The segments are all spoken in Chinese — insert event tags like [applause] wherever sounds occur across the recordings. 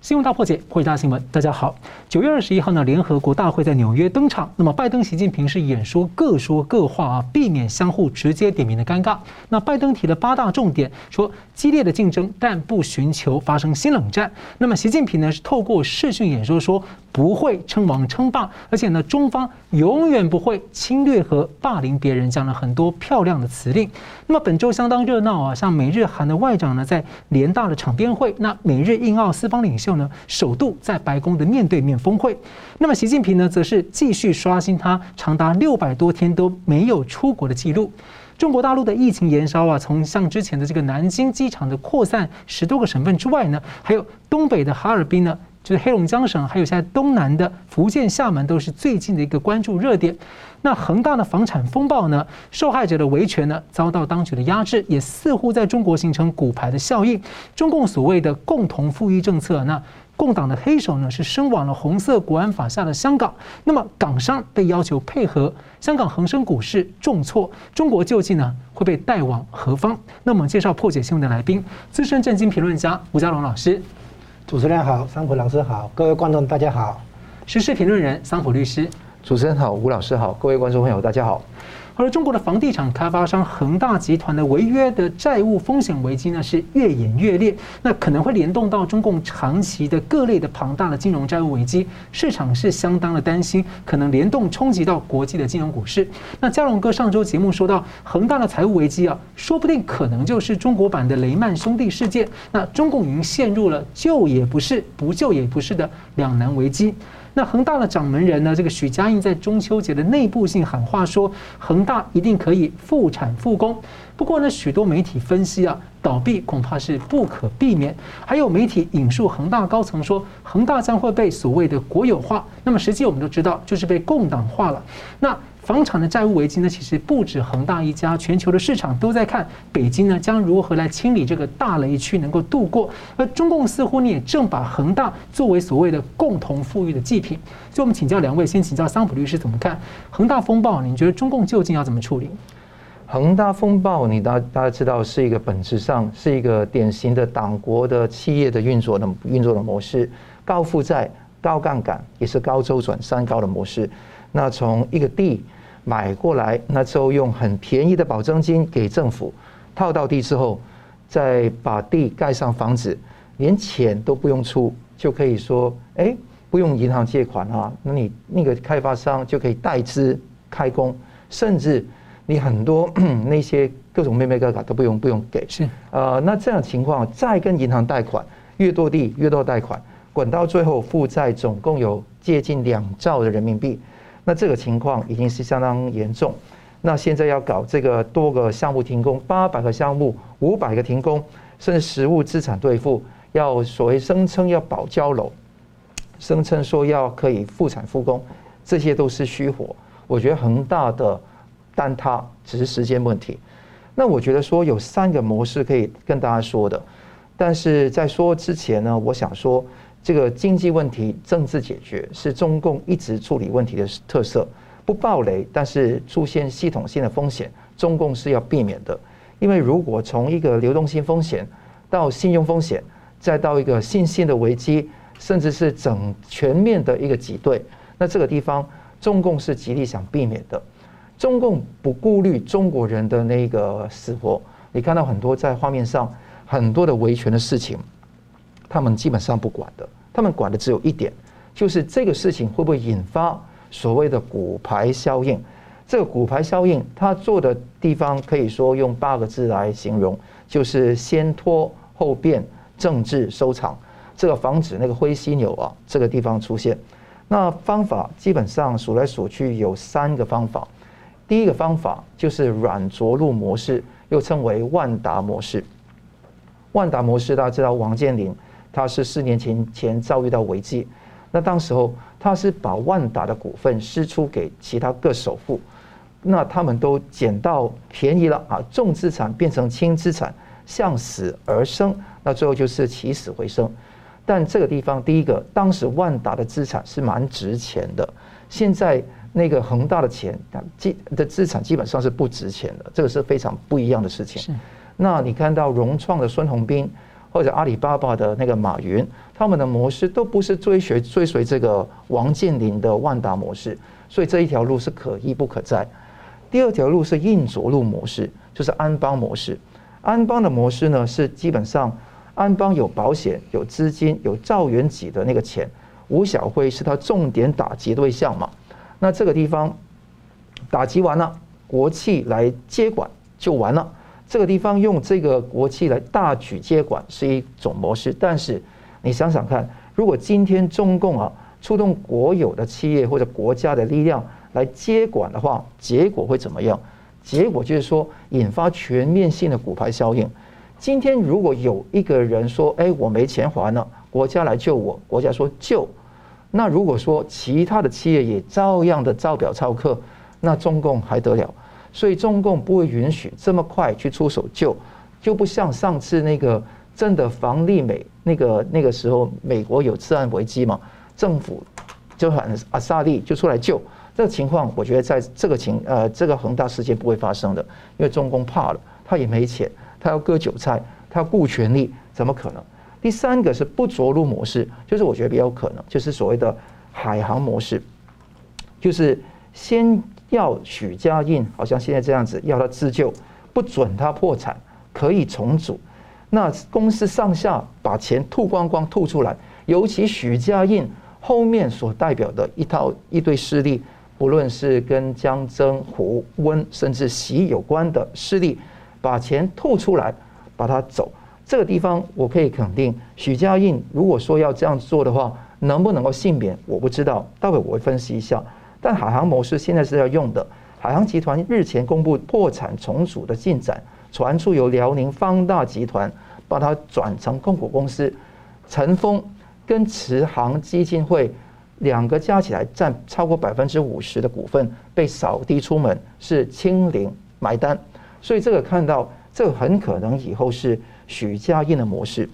新闻大破解，汇大新闻，大家好。九月二十一号呢，联合国大会在纽约登场。那么，拜登、习近平是演说各说各话啊，避免相互直接点名的尴尬。那拜登提了八大重点，说激烈的竞争，但不寻求发生新冷战。那么，习近平呢是透过视讯演说说，不会称王称霸，而且呢，中方永远不会侵略和霸凌别人，讲了很多漂亮的辞令。那么本周相当热闹啊，像美日韩的外长呢在联大的场边会，那美日印澳四方领袖。呢，首度在白宫的面对面峰会，那么习近平呢，则是继续刷新他长达六百多天都没有出国的记录。中国大陆的疫情延烧啊，从像之前的这个南京机场的扩散十多个省份之外呢，还有东北的哈尔滨呢。就是黑龙江省，还有现在东南的福建厦门，都是最近的一个关注热点。那恒大的房产风暴呢，受害者的维权呢，遭到当局的压制，也似乎在中国形成骨牌的效应。中共所谓的共同富裕政策，那共党的黑手呢，是伸往了红色国安法下的香港。那么港商被要求配合，香港恒生股市重挫，中国究竟呢会被带往何方？那么我们介绍破解新闻的来宾，资深政经评论家吴家龙老师。主持人好，桑普老师好，各位观众大家好。时事评论人桑普律师，主持人好，吴老师好，各位观众朋友大家好。而中国的房地产开发商恒大集团的违约的债务风险危机呢，是越演越烈，那可能会联动到中共长期的各类的庞大的金融债务危机，市场是相当的担心，可能联动冲击到国际的金融股市。那嘉龙哥上周节目说到，恒大的财务危机啊，说不定可能就是中国版的雷曼兄弟事件，那中共已经陷入了救也不是，不救也不是的两难危机。那恒大的掌门人呢？这个许家印在中秋节的内部性喊话说，恒大一定可以复产复工。不过呢，许多媒体分析啊，倒闭恐怕是不可避免。还有媒体引述恒大高层说，恒大将会被所谓的国有化。那么实际我们都知道，就是被共党化了。那。房产的债务危机呢，其实不止恒大一家，全球的市场都在看北京呢将如何来清理这个大雷区，能够度过。而中共似乎你也正把恒大作为所谓的共同富裕的祭品。所以，我们请教两位，先请教桑普律师怎么看恒大风暴？你觉得中共究竟要怎么处理？恒大风暴，你大大家知道是一个本质上是一个典型的党国的企业的运作的运作的模式，高负债、高杠杆，也是高周转、三高的模式。那从一个地。买过来，那之后用很便宜的保证金给政府套到地之后，再把地盖上房子，连钱都不用出，就可以说，哎，不用银行借款啊，那你那个开发商就可以代资开工，甚至你很多那些各种妹妹哥哥都不用不用给。是，呃，那这样情况再跟银行贷款，越多地越多贷款，滚到最后负债总共有接近两兆的人民币。那这个情况已经是相当严重，那现在要搞这个多个项目停工，八百个项目，五百个停工，甚至实物资产兑付，要所谓声称要保交楼，声称说要可以复产复工，这些都是虚火。我觉得恒大的坍塌只是时间问题。那我觉得说有三个模式可以跟大家说的，但是在说之前呢，我想说。这个经济问题政治解决是中共一直处理问题的特色，不爆雷，但是出现系统性的风险，中共是要避免的。因为如果从一个流动性风险到信用风险，再到一个信心的危机，甚至是整全面的一个挤兑，那这个地方中共是极力想避免的。中共不顾虑中国人的那个死活，你看到很多在画面上很多的维权的事情。他们基本上不管的，他们管的只有一点，就是这个事情会不会引发所谓的骨牌效应。这个骨牌效应，他做的地方可以说用八个字来形容，就是先拖后变，政治收场。这个防止那个灰犀牛啊，这个地方出现。那方法基本上数来数去有三个方法。第一个方法就是软着陆模式，又称为万达模式。万达模式大家知道，王健林。他是四年前前遭遇到危机，那当时候他是把万达的股份输出给其他各首富，那他们都捡到便宜了啊，重资产变成轻资产，向死而生，那最后就是起死回生。但这个地方，第一个，当时万达的资产是蛮值钱的，现在那个恒大的钱基的资产基本上是不值钱的，这个是非常不一样的事情。那你看到融创的孙宏斌。或者阿里巴巴的那个马云，他们的模式都不是追随追随这个王健林的万达模式，所以这一条路是可一不可再。第二条路是硬着陆模式，就是安邦模式。安邦的模式呢，是基本上安邦有保险、有资金、有赵元级的那个钱，吴小辉是他重点打击对象嘛。那这个地方打击完了，国企来接管就完了。这个地方用这个国企来大举接管是一种模式，但是你想想看，如果今天中共啊出动国有的企业或者国家的力量来接管的话，结果会怎么样？结果就是说，引发全面性的骨牌效应。今天如果有一个人说：“哎，我没钱还了，国家来救我。”国家说救。那如果说其他的企业也照样的照表操课，那中共还得了？所以中共不会允许这么快去出手救，就不像上次那个真的房利美那个那个时候，美国有次按危机嘛，政府就喊阿萨利就出来救。这个情况，我觉得在这个情呃这个恒大事件不会发生的，因为中共怕了，他也没钱，他要割韭菜，他要顾权力，怎么可能？第三个是不着陆模式，就是我觉得比较可能，就是所谓的海航模式，就是先要许家印，好像现在这样子，要他自救，不准他破产，可以重组，那公司上下把钱吐光光吐出来，尤其许家印后面所代表的一套一堆势力。不论是跟江增、胡温甚至习有关的势力，把钱吐出来，把它走。这个地方我可以肯定，许家印如果说要这样做的话，能不能够幸免，我不知道。待会我会分析一下。但海航模式现在是要用的。海航集团日前公布破产重组的进展，传出由辽宁方大集团把它转成控股公司，陈峰跟慈航基金会。两个加起来占超过百分之五十的股份被扫地出门，是清零买单，所以这个看到这个很可能以后是许家印的模式。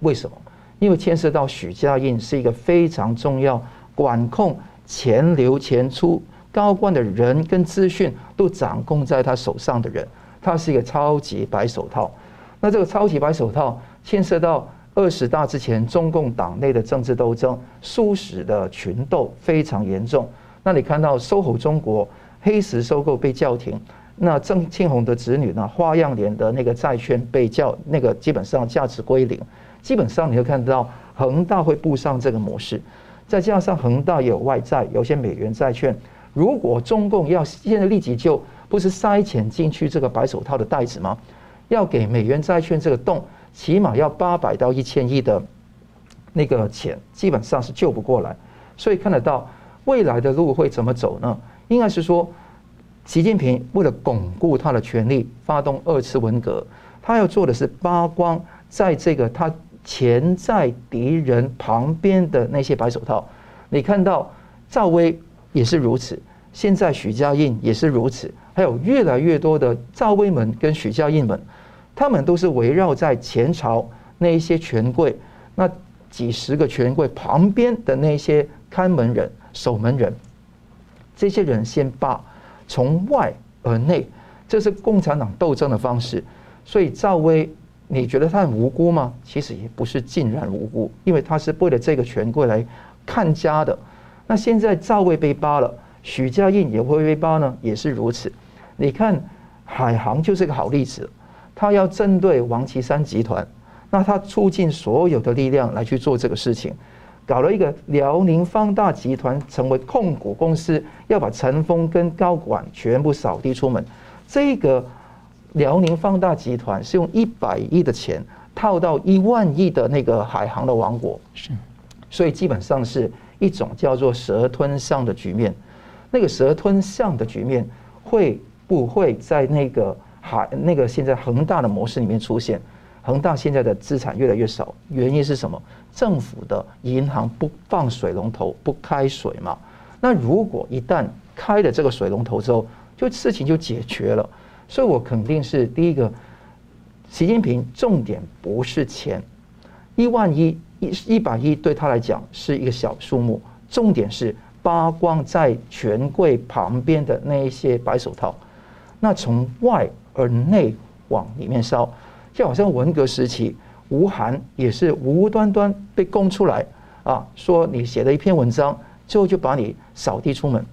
为什么？因为牵涉到许家印是一个非常重要管控钱流钱出高官的人跟资讯都掌控在他手上的人，他是一个超级白手套。那这个超级白手套牵涉到。二十大之前，中共党内的政治斗争、唆使的群斗非常严重。那你看到 SOHO 中国黑石收购被叫停，那郑庆红的子女呢？花样年的那个债券被叫那个基本上价值归零。基本上你会看到恒大会步上这个模式，再加上恒大也有外债，有些美元债券。如果中共要现在立即救，不是塞钱进去这个白手套的袋子吗？要给美元债券这个洞。起码要八百到一千亿的那个钱，基本上是救不过来，所以看得到未来的路会怎么走呢？应该是说，习近平为了巩固他的权力，发动二次文革，他要做的是扒光在这个他潜在敌人旁边的那些白手套。你看到赵薇也是如此，现在许家印也是如此，还有越来越多的赵薇们跟许家印们。他们都是围绕在前朝那一些权贵，那几十个权贵旁边的那些看门人、守门人，这些人先把，从外而内，这是共产党斗争的方式。所以赵薇，你觉得他很无辜吗？其实也不是尽然无辜，因为他是为了这个权贵来看家的。那现在赵薇被扒了，许家印也会被扒呢，也是如此。你看海航就是个好例子。他要针对王岐山集团，那他出尽所有的力量来去做这个事情，搞了一个辽宁方大集团成为控股公司，要把陈峰跟高管全部扫地出门。这个辽宁放大集团是用一百亿的钱套到一万亿的那个海航的王国，是，所以基本上是一种叫做蛇吞象的局面。那个蛇吞象的局面会不会在那个？海那个现在恒大的模式里面出现，恒大现在的资产越来越少，原因是什么？政府的银行不放水龙头，不开水嘛。那如果一旦开了这个水龙头之后，就事情就解决了。所以我肯定是第一个，习近平重点不是钱，一万一一一百亿对他来讲是一个小数目，重点是扒光在权贵旁边的那一些白手套。那从外而内往里面烧，就好像文革时期，吴晗也是无端端被供出来啊，说你写了一篇文章，最后就把你扫地出门，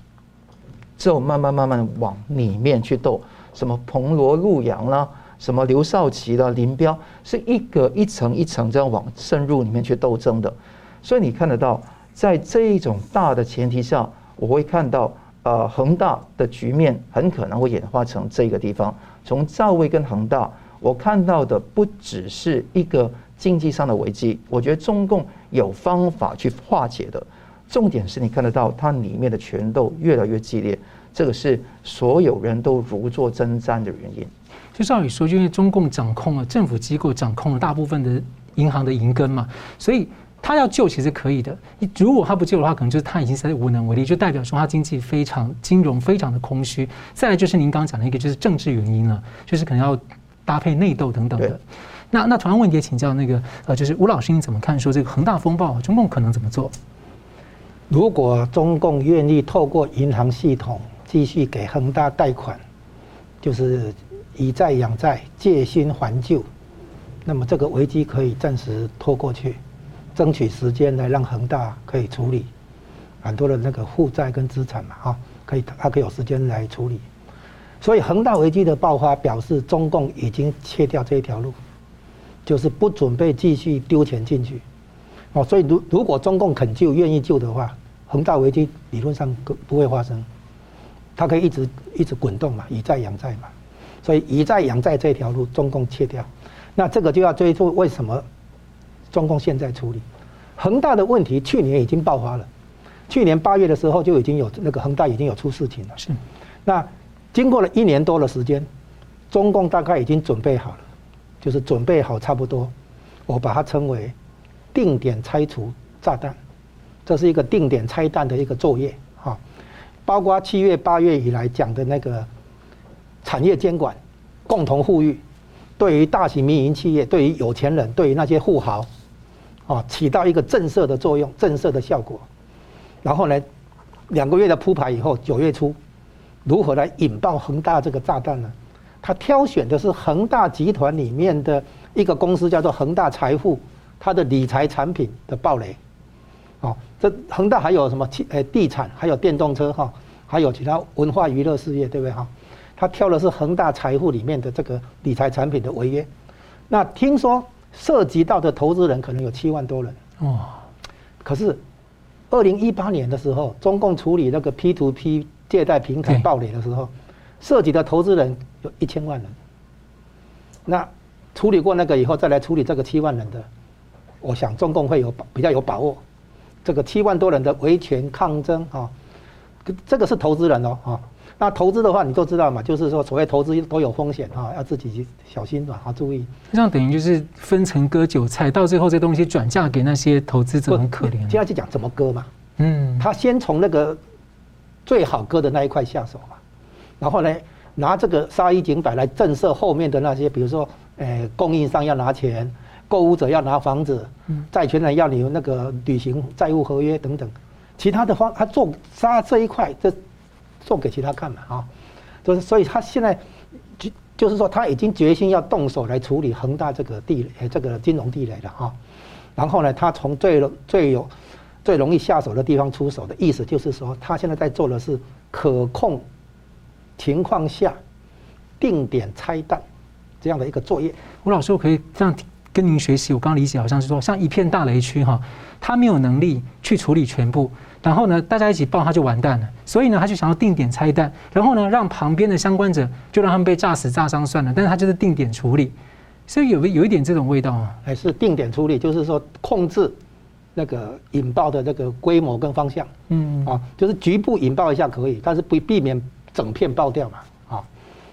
之后慢慢慢慢往里面去斗，什么彭罗陆杨啦，什么刘少奇啦，林彪，是一个一层一层这样往深入里面去斗争的，所以你看得到，在这一种大的前提下，我会看到。呃，恒大的局面很可能会演化成这个地方。从赵薇跟恒大，我看到的不只是一个经济上的危机，我觉得中共有方法去化解的。重点是你看得到它里面的权斗越来越激烈，这个是所有人都如坐针毡的原因。就照理说，就因为中共掌控了政府机构，掌控了大部分的银行的银根嘛，所以。他要救其实可以的，如果他不救的话，可能就是他已经在无能为力，就代表说他经济非常、金融非常的空虚。再来就是您刚刚讲的一个，就是政治原因了，就是可能要搭配内斗等等的。那那同样问题也请教那个呃，就是吴老师，你怎么看说这个恒大风暴，中共可能怎么做？如果中共愿意透过银行系统继续给恒大贷款，就是以债养债、借新还旧，那么这个危机可以暂时拖过去。争取时间来让恒大可以处理很多的那个负债跟资产嘛，哈，可以他可以有时间来处理。所以恒大危机的爆发表示中共已经切掉这一条路，就是不准备继续丢钱进去。哦，所以如如果中共肯救、愿意救的话，恒大危机理论上不会发生，它可以一直一直滚动嘛，以债养债嘛。所以以债养债这条路中共切掉，那这个就要追溯为什么。中共现在处理恒大的问题，去年已经爆发了。去年八月的时候就已经有那个恒大已经有出事情了。是，那经过了一年多的时间，中共大概已经准备好了，就是准备好差不多，我把它称为定点拆除炸弹，这是一个定点拆弹的一个作业哈。包括七月八月以来讲的那个产业监管，共同富裕，对于大型民营企业，对于有钱人，对于那些富豪。啊，起到一个震慑的作用，震慑的效果。然后呢，两个月的铺排以后，九月初，如何来引爆恒大这个炸弹呢？他挑选的是恒大集团里面的一个公司，叫做恒大财富，它的理财产品的暴雷。哦，这恒大还有什么？呃，地产，还有电动车，哈，还有其他文化娱乐事业，对不对？哈，他挑的是恒大财富里面的这个理财产品的违约。那听说。涉及到的投资人可能有七万多人哦，可是二零一八年的时候，中共处理那个 P to P 借贷平台暴雷的时候，涉及的投资人有一千万人。那处理过那个以后，再来处理这个七万人的，我想中共会有比较有把握。这个七万多人的维权抗争啊，这个是投资人哦啊。那投资的话，你都知道嘛，就是说所谓投资都有风险哈，要自己小心啊，注意。这样等于就是分层割韭菜，到最后这东西转嫁给那些投资者，很可怜。接下去讲怎么割嘛，嗯，他先从那个最好割的那一块下手嘛，然后呢，拿这个杀一儆百来震慑后面的那些，比如说，诶，供应商要拿钱，购屋者要拿房子，债权人要你那个履行债务合约等等，其他的方他做杀这一块这。做给其他看嘛，啊，就是所以他现在就就是说他已经决心要动手来处理恒大这个地雷，这个金融地雷了哈。然后呢，他从最最有最容易下手的地方出手的意思，就是说他现在在做的是可控情况下定点拆弹这样的一个作业。吴老师，我可以这样跟您学习。我刚理解好像是说，像一片大雷区哈，他没有能力去处理全部。然后呢，大家一起爆，他就完蛋了。所以呢，他就想要定点拆弹，然后呢，让旁边的相关者就让他们被炸死、炸伤算了。但是他就是定点处理，所以有有一点这种味道啊。还是定点处理，就是说控制那个引爆的那个规模跟方向。嗯啊，就是局部引爆一下可以，但是不避免整片爆掉嘛。啊，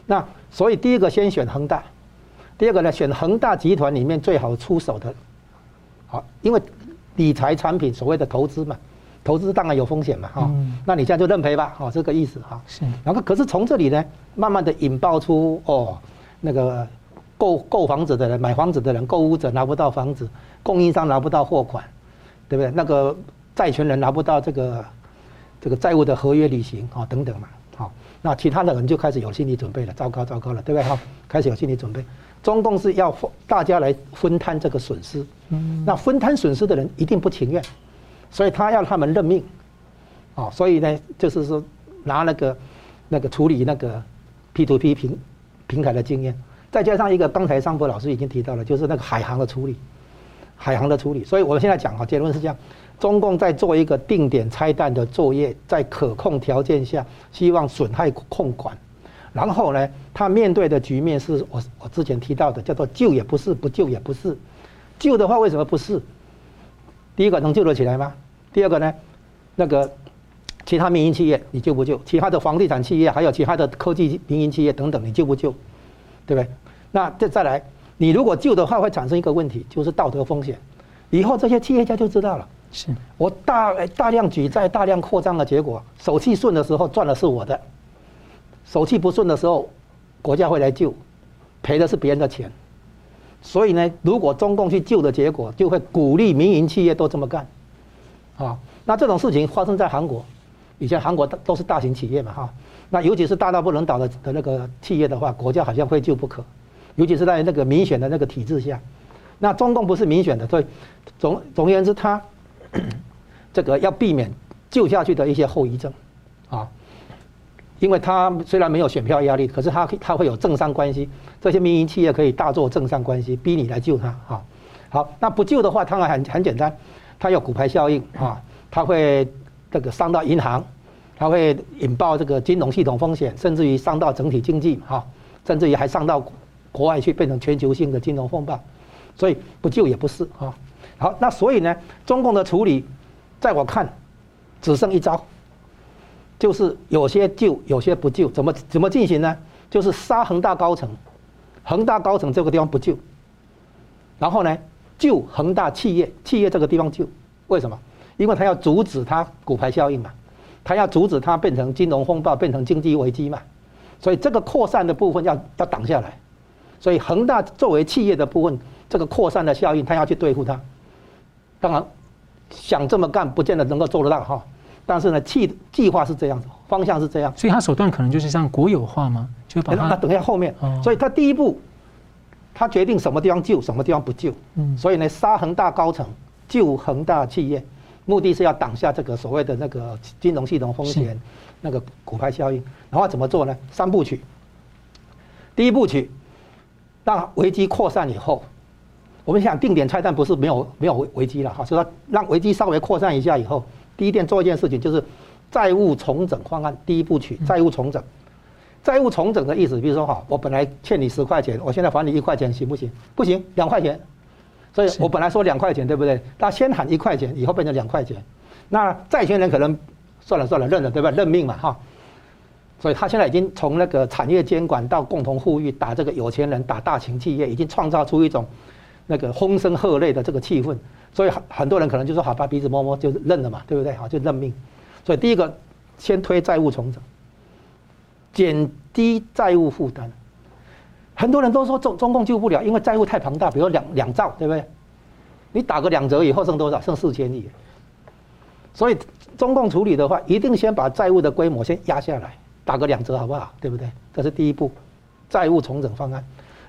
那所以第一个先选恒大，第二个呢，选恒大集团里面最好出手的。好，因为理财产品所谓的投资嘛。投资当然有风险嘛，哈，那你现在就认赔吧，哦，这个意思哈。是。然后可是从这里呢，慢慢的引爆出哦，那个购购房子的人、买房子的人、购屋者拿不到房子，供应商拿不到货款，对不对？那个债权人拿不到这个这个债务的合约履行啊，等等嘛。好，那其他的人就开始有心理准备了，糟糕糟糕了，对不对？哈，开始有心理准备。中共是要大家来分摊这个损失，嗯，那分摊损失的人一定不情愿，所以他要他们认命，啊，所以呢，就是说拿那个那个处理那个 P to P 平平台的经验，再加上一个刚才尚博老师已经提到了，就是那个海航的处理，海航的处理，所以我们现在讲哈，结论是这样，中共在做一个定点拆弹的作业，在可控条件下，希望损害控管。然后呢，他面对的局面是我我之前提到的，叫做救也不是，不救也不是。救的话为什么不是？第一个能救得起来吗？第二个呢，那个其他民营企业你救不救？其他的房地产企业还有其他的科技民营企业等等，你救不救？对不对？那再再来，你如果救的话，会产生一个问题，就是道德风险。以后这些企业家就知道了，是我大大量举债、大量扩张的结果，手气顺的时候赚的是我的。手气不顺的时候，国家会来救，赔的是别人的钱。所以呢，如果中共去救的结果，就会鼓励民营企业都这么干。啊，那这种事情发生在韩国，以前韩国都是大型企业嘛，哈。那尤其是大到不能倒的的那个企业的话，国家好像非救不可。尤其是在那个民选的那个体制下，那中共不是民选的，所以总总而言之，他 [coughs] 这个要避免救下去的一些后遗症，啊。因为他虽然没有选票压力，可是他他会有政商关系，这些民营企业可以大做政商关系，逼你来救他啊。好，那不救的话，当然很很简单，他有骨牌效应啊，他会这个伤到银行，他会引爆这个金融系统风险，甚至于伤到整体经济哈，甚至于还伤到国外去，变成全球性的金融风暴，所以不救也不是啊。好，那所以呢，中共的处理，在我看，只剩一招。就是有些救，有些不救，怎么怎么进行呢？就是杀恒大高层，恒大高层这个地方不救，然后呢，救恒大企业，企业这个地方救，为什么？因为他要阻止它骨牌效应嘛，他要阻止它变成金融风暴，变成经济危机嘛，所以这个扩散的部分要要挡下来，所以恒大作为企业的部分，这个扩散的效应，他要去对付它。当然，想这么干，不见得能够做得到哈。但是呢，计计划是这样子，方向是这样，所以他手段可能就是像国有化吗？就把它那等一下后面，所以他第一步，他决定什么地方救，什么地方不救。嗯，所以呢，杀恒大高层，救恒大企业，目的是要挡下这个所谓的那个金融系统风险，那个骨牌效应。然后怎么做呢？三部曲。第一部曲，让危机扩散以后，我们想定点拆弹不是没有没有危危机了哈，所以说让危机稍微扩散一下以后。第一件做一件事情就是债务重整方案第一步曲，债务重整。债务重整的意思，比如说哈，我本来欠你十块钱，我现在还你一块钱，行不行？不行，两块钱。所以我本来说两块钱，对不对？他先喊一块钱，以后变成两块钱。那债权人可能算了算了，认了，对吧？认命嘛，哈。所以他现在已经从那个产业监管到共同富裕，打这个有钱人，打大型企业，已经创造出一种那个风声鹤唳的这个气氛。所以很很多人可能就说好，把鼻子摸摸就认了嘛，对不对？好，就认命。所以第一个，先推债务重整，减低债务负担。很多人都说中中共救不了，因为债务太庞大，比如两两兆，对不对？你打个两折以后剩多少？剩四千亿。所以中共处理的话，一定先把债务的规模先压下来，打个两折好不好？对不对？这是第一步，债务重整方案。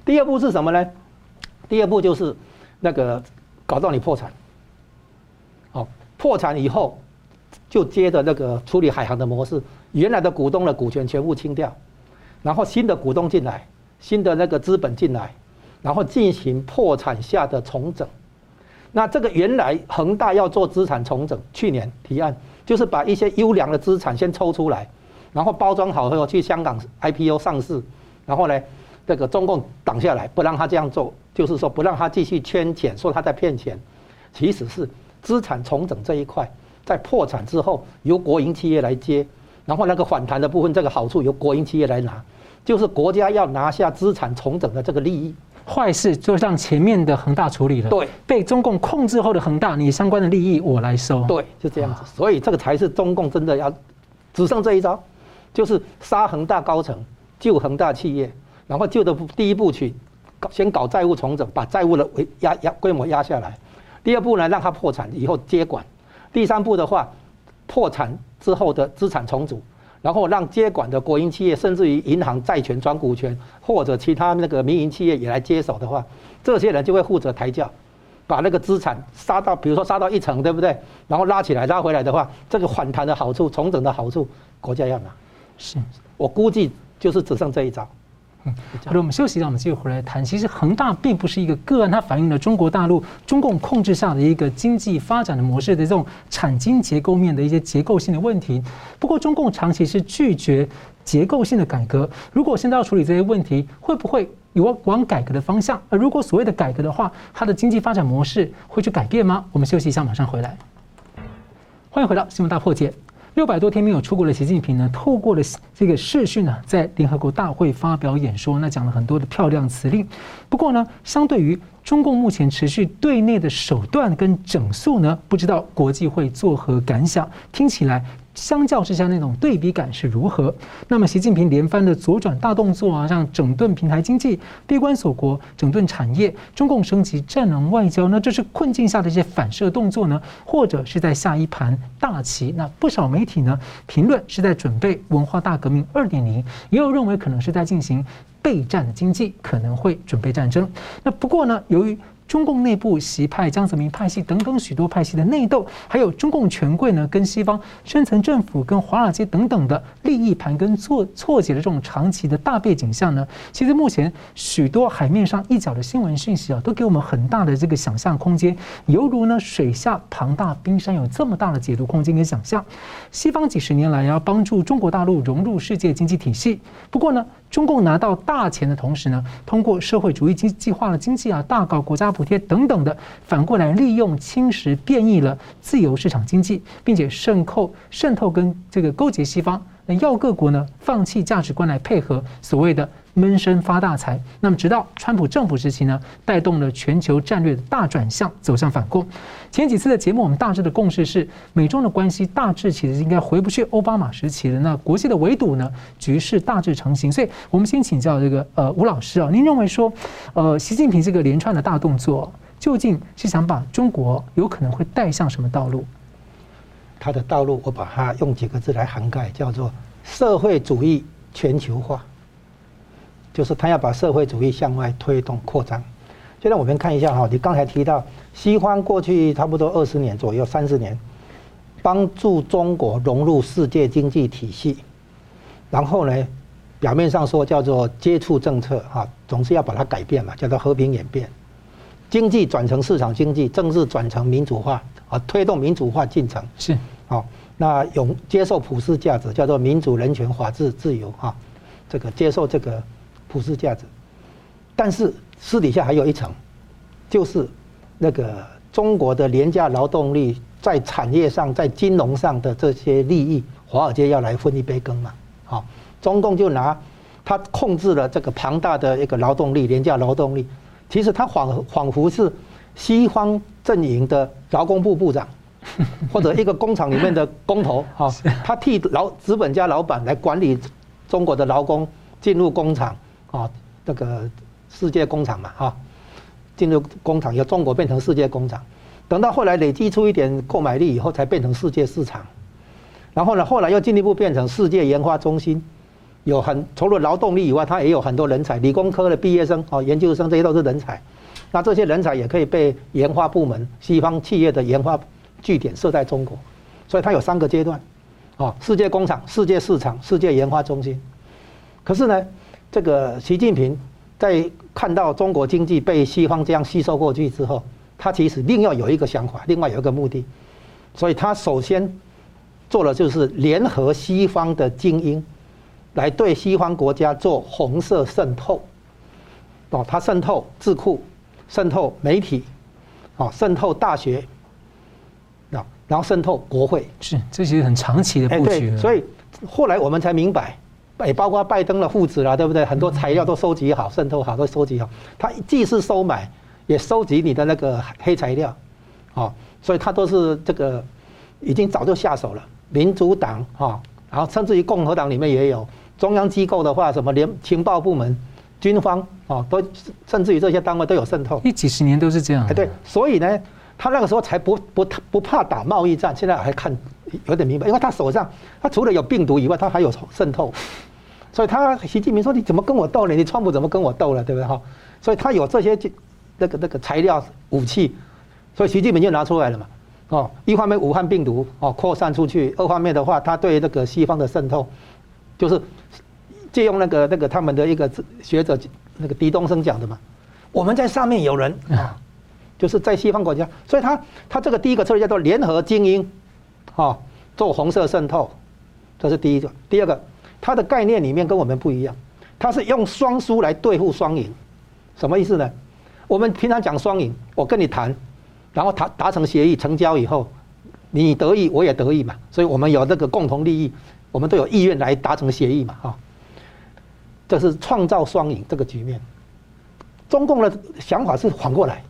第二步是什么呢？第二步就是那个。搞到你破产，好，破产以后，就接着那个处理海航的模式，原来的股东的股权全部清掉，然后新的股东进来，新的那个资本进来，然后进行破产下的重整。那这个原来恒大要做资产重整，去年提案就是把一些优良的资产先抽出来，然后包装好后去香港 IPO 上市，然后呢，这个中共挡下来，不让他这样做。就是说，不让他继续圈钱，说他在骗钱，其实是资产重整这一块，在破产之后由国营企业来接，然后那个反弹的部分，这个好处由国营企业来拿，就是国家要拿下资产重整的这个利益。坏事就让前面的恒大处理了，对，被中共控制后的恒大，你相关的利益我来收，对，就这样子。所以这个才是中共真的要只剩这一招，就是杀恒大高层，救恒大企业，然后救的第一部曲。先搞债务重整，把债务的为压压规模压下来。第二步呢，让它破产以后接管。第三步的话，破产之后的资产重组，然后让接管的国营企业，甚至于银行债权转股权，或者其他那个民营企业也来接手的话，这些人就会负责抬轿，把那个资产杀到，比如说杀到一层，对不对？然后拉起来拉回来的话，这个反弹的好处、重整的好处，国家要拿。是我估计就是只剩这一招。嗯，好的，我们休息一下，我们继续回来谈。其实恒大并不是一个个案，它反映了中国大陆中共控制下的一个经济发展的模式的这种产经结构面的一些结构性的问题。不过，中共长期是拒绝结构性的改革。如果现在要处理这些问题，会不会有往改革的方向？而如果所谓的改革的话，它的经济发展模式会去改变吗？我们休息一下，马上回来。欢迎回到新闻大破解。六百多天没有出国的习近平呢，透过了这个视讯呢，在联合国大会发表演说，那讲了很多的漂亮辞令。不过呢，相对于中共目前持续对内的手段跟整肃呢，不知道国际会作何感想？听起来。相较之下，那种对比感是如何？那么，习近平连番的左转大动作啊，像整顿平台经济、闭关锁国、整顿产业、中共升级战狼外交，那这是困境下的一些反射动作呢，或者是在下一盘大棋？那不少媒体呢评论是在准备文化大革命二点零，也有认为可能是在进行备战的经济，可能会准备战争。那不过呢，由于中共内部习派、江泽民派系等等许多派系的内斗，还有中共权贵呢跟西方深层政府、跟华尔街等等的利益盘根错错节的这种长期的大背景下呢，其实目前许多海面上一角的新闻讯息啊，都给我们很大的这个想象空间，犹如呢水下庞大冰山有这么大的解读空间跟想象。西方几十年来要帮助中国大陆融入世界经济体系，不过呢。中共拿到大钱的同时呢，通过社会主义经济化的经济啊，大搞国家补贴等等的，反过来利用侵蚀变异了自由市场经济，并且渗透渗透跟这个勾结西方，那要各国呢放弃价值观来配合所谓的。闷声发大财，那么直到川普政府时期呢，带动了全球战略的大转向，走向反攻。前几次的节目，我们大致的共识是，美中的关系大致其实应该回不去奥巴马时期的那国际的围堵呢，局势大致成型。所以我们先请教这个呃吴老师啊，您认为说，呃习近平这个连串的大动作，[laughs] 究竟是想把中国有可能会带向什么道路？他的道路，我把它用几个字来涵盖，叫做社会主义全球化。就是他要把社会主义向外推动扩张。现在我们看一下哈，你刚才提到西方过去差不多二十年左右，三十年，帮助中国融入世界经济体系，然后呢，表面上说叫做接触政策哈，总是要把它改变嘛，叫做和平演变，经济转成市场经济，政治转成民主化啊，推动民主化进程是好，那有接受普世价值，叫做民主、人权、法治、自由哈，这个接受这个。普世价值，但是私底下还有一层，就是那个中国的廉价劳动力在产业上、在金融上的这些利益，华尔街要来分一杯羹嘛？好，中共就拿他控制了这个庞大的一个劳动力、廉价劳动力，其实他仿仿佛是西方阵营的劳工部部长，或者一个工厂里面的工头，哈，[laughs] 他替老资本家老板来管理中国的劳工进入工厂。啊，那个世界工厂嘛，哈，进入工厂由中国变成世界工厂，等到后来累积出一点购买力以后，才变成世界市场。然后呢，后来又进一步变成世界研发中心，有很除了劳动力以外，它也有很多人才，理工科的毕业生、哦研究生这些都是人才。那这些人才也可以被研发部门、西方企业的研发据点设在中国，所以它有三个阶段，啊，世界工厂、世界市场、世界研发中心。可是呢，这个习近平在看到中国经济被西方这样吸收过去之后，他其实另要有一个想法，另外有一个目的，所以他首先做的就是联合西方的精英，来对西方国家做红色渗透。哦，他渗透智库，渗透媒体，哦，渗透大学，啊，然后渗透国会，是这些很长期的布局。所以后来我们才明白。也包括拜登的父子啦，对不对？很多材料都收集好，渗透好，都收集好。他既是收买，也收集你的那个黑材料，啊，所以他都是这个已经早就下手了。民主党啊，然后甚至于共和党里面也有中央机构的话，什么联情报部门、军方啊，都甚至于这些单位都有渗透。一几十年都是这样。哎，对，所以呢，他那个时候才不不不怕打贸易战，现在还看有点明白，因为他手上他除了有病毒以外，他还有渗透，所以他习近平说，你怎么跟我斗呢？你川普怎么跟我斗了，对不对哈？所以他有这些那个那个材料武器，所以习近平就拿出来了嘛。哦，一方面武汉病毒哦扩散出去，二方面的话，他对那个西方的渗透，就是借用那个那个他们的一个学者那个狄东升讲的嘛，我们在上面有人啊，就是在西方国家，所以他他这个第一个策略叫做联合精英，啊，做红色渗透，这是第一个。第二个，它的概念里面跟我们不一样，它是用双输来对付双赢，什么意思呢？我们平常讲双赢，我跟你谈。然后达达成协议成交以后，你得益我也得益嘛，所以我们有这个共同利益，我们都有意愿来达成协议嘛，哈。这是创造双赢这个局面。中共的想法是反过来，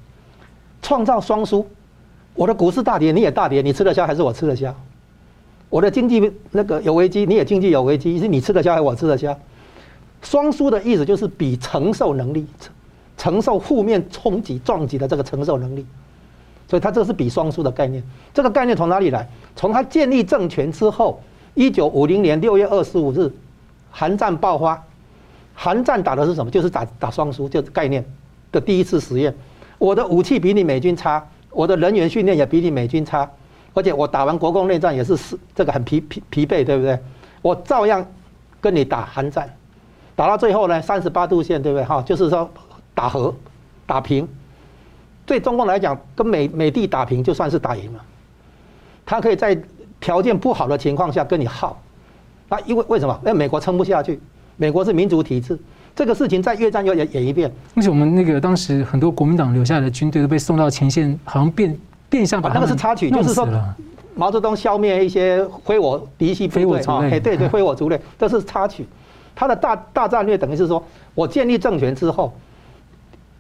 创造双输。我的股市大跌，你也大跌，你吃得消还是我吃得消？我的经济那个有危机，你也经济有危机，是你吃得消还是我吃得消？双输的意思就是比承受能力，承受负面冲击撞击的这个承受能力。所以它这是比双输的概念。这个概念从哪里来？从他建立政权之后，一九五零年六月二十五日，韩战爆发。韩战打的是什么？就是打打双输，就概念的第一次实验。我的武器比你美军差，我的人员训练也比你美军差，而且我打完国共内战也是是这个很疲疲疲惫，对不对？我照样跟你打韩战，打到最后呢，三十八度线，对不对？哈，就是说打和，打平。对中共来讲，跟美美帝打平就算是打赢了。他可以在条件不好的情况下跟你耗，啊，因为为什么？因为美国撑不下去，美国是民主体制，这个事情在越战又演演一遍。而且我们那个当时很多国民党留下来的军队都被送到前线，好像变变相把他们、啊、那个是插曲，就是说毛泽东消灭一些非我嫡系部队啊，哎，对对，非我族类，这是插曲。他的大大战略等于是说我建立政权之后。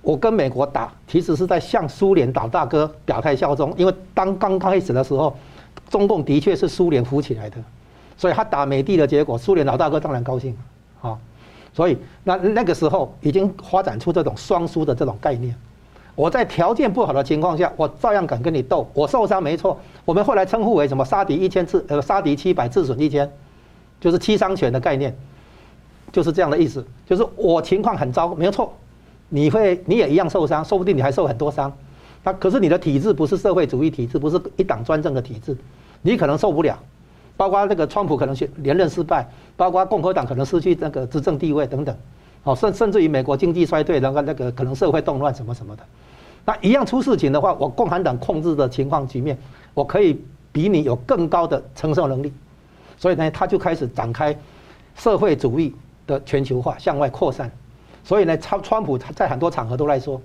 我跟美国打，其实是在向苏联老大哥表态效忠，因为当刚开始的时候，中共的确是苏联扶起来的，所以他打美帝的结果，苏联老大哥当然高兴，啊，所以那那个时候已经发展出这种双输的这种概念。我在条件不好的情况下，我照样敢跟你斗，我受伤没错，我们后来称呼为什么杀敌一千自呃杀敌七百自损一千，就是七伤拳的概念，就是这样的意思，就是我情况很糟，没有错。你会，你也一样受伤，说不定你还受很多伤。那可是你的体制不是社会主义体制，不是一党专政的体制，你可能受不了。包括那个川普可能连任失败，包括共和党可能失去那个执政地位等等。哦，甚甚至于美国经济衰退，然后那个可能社会动乱什么什么的。那一样出事情的话，我共产党控制的情况局面，我可以比你有更高的承受能力。所以呢，他就开始展开社会主义的全球化，向外扩散。所以呢，川川普他在很多场合都来说，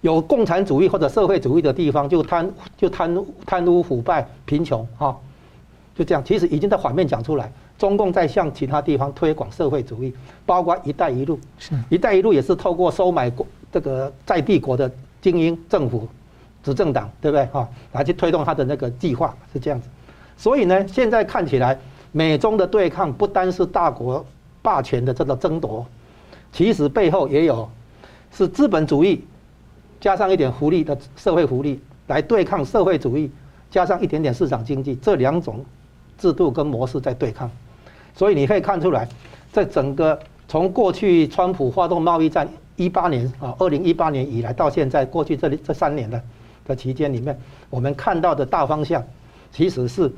有共产主义或者社会主义的地方就贪就贪贪污腐败贫穷啊，就这样。其实已经在反面讲出来，中共在向其他地方推广社会主义，包括“一带一路”。是“一带一路”也是透过收买国这个在帝国的精英政府执政党，对不对哈？来去推动他的那个计划是这样子。所以呢，现在看起来，美中的对抗不单是大国霸权的这个争夺。其实背后也有，是资本主义加上一点福利的社会福利来对抗社会主义，加上一点点市场经济这两种制度跟模式在对抗，所以你可以看出来，在整个从过去川普发动贸易战一八年啊，二零一八年以来到现在过去这里这三年的的期间里面，我们看到的大方向其实是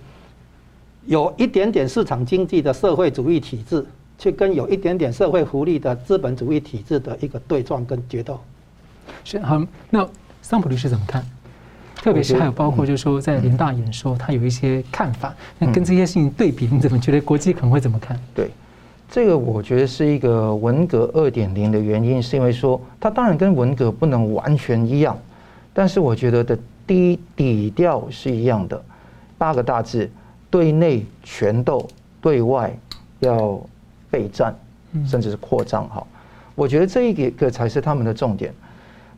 有一点点市场经济的社会主义体制。去跟有一点点社会福利的资本主义体制的一个对撞跟决斗，是好。那桑普律师怎么看？特别是还有包括就是说在联大演说，他有一些看法。那跟这些事情对比，你怎么觉得国际可能会怎么看？对，这个我觉得是一个文革二点零的原因，是因为说它当然跟文革不能完全一样，但是我觉得的低底调是一样的。八个大字：对内权斗，对外要。备战，甚至是扩张，哈，我觉得这一个才是他们的重点。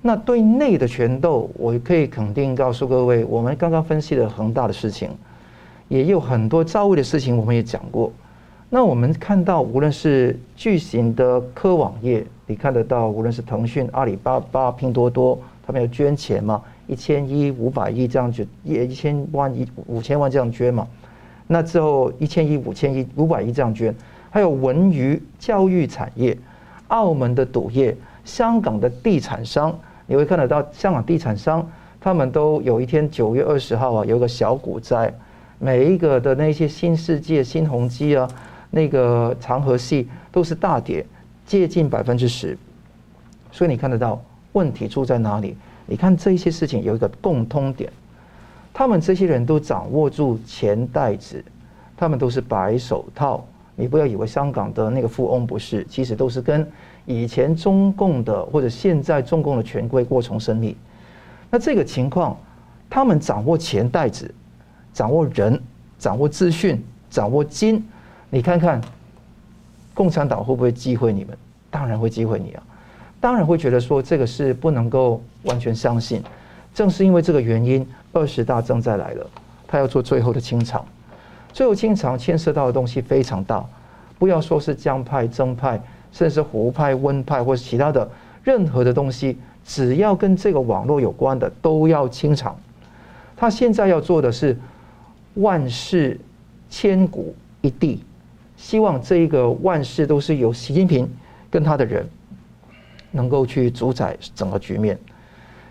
那对内的权斗，我可以肯定告诉各位，我们刚刚分析了恒大的事情，也有很多造伪的事情，我们也讲过。那我们看到，无论是巨型的科网业，你看得到，无论是腾讯、阿里巴巴、拼多多，他们要捐钱嘛，一千亿、五百亿这样捐，也一千万、一五千万这样捐嘛。那之后一千亿、五千亿、五百亿这样捐，还有文娱、教育产业、澳门的赌业、香港的地产商，你会看得到香港地产商，他们都有一天九月二十号啊，有一个小股灾，每一个的那些新世界、新鸿基啊，那个长和系都是大跌，接近百分之十。所以你看得到问题出在哪里？你看这些事情有一个共通点，他们这些人都掌握住钱袋子，他们都是白手套。你不要以为香港的那个富翁不是，其实都是跟以前中共的或者现在中共的权贵过从甚密。那这个情况，他们掌握钱袋子，掌握人，掌握资讯，掌握金。你看看，共产党会不会忌讳你们？当然会忌讳你啊。当然会觉得说这个是不能够完全相信，正是因为这个原因，二十大正在来了，他要做最后的清场，最后清场牵涉到的东西非常大，不要说是江派、曾派，甚至是胡派、温派或是其他的任何的东西，只要跟这个网络有关的都要清场。他现在要做的是万事千古一帝，希望这一个万事都是由习近平跟他的人。能够去主宰整个局面，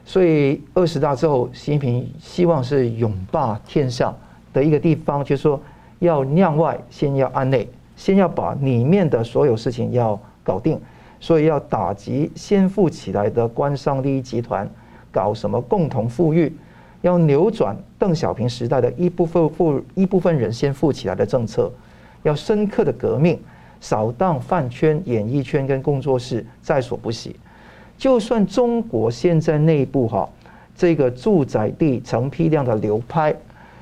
所以二十大之后，习近平希望是永霸天下的一个地方，就是说要内外先要安内，先要把里面的所有事情要搞定，所以要打击先富起来的官商利益集团，搞什么共同富裕，要扭转邓小平时代的一部分富一部分人先富起来的政策，要深刻的革命。扫荡饭圈、演艺圈跟工作室在所不惜。就算中国现在内部哈，这个住宅地成批量的流拍，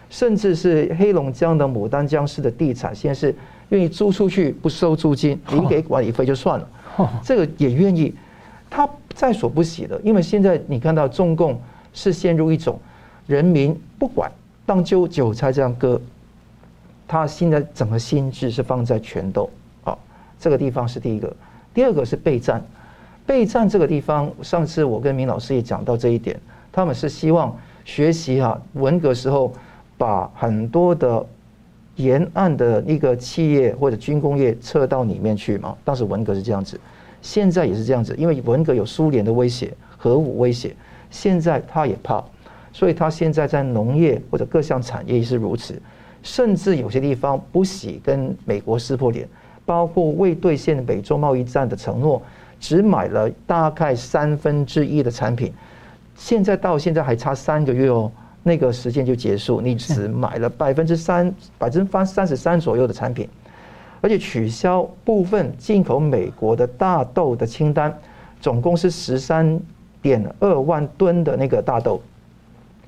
甚至是黑龙江的牡丹江市的地产，现在是愿意租出去不收租金，你给管理费就算了，这个也愿意。他在所不惜的，因为现在你看到中共是陷入一种人民不管当揪韭菜这样割，他现在整个心智是放在拳头。这个地方是第一个，第二个是备战。备战这个地方，上次我跟明老师也讲到这一点，他们是希望学习哈文革时候把很多的沿岸的一个企业或者军工业撤到里面去嘛。当时文革是这样子，现在也是这样子，因为文革有苏联的威胁、核武威胁，现在他也怕，所以他现在在农业或者各项产业也是如此，甚至有些地方不惜跟美国撕破脸。包括未兑现美洲贸易战的承诺，只买了大概三分之一的产品，现在到现在还差三个月哦，那个时间就结束，你只买了百分之三，百分之三十三左右的产品，而且取消部分进口美国的大豆的清单，总共是十三点二万吨的那个大豆，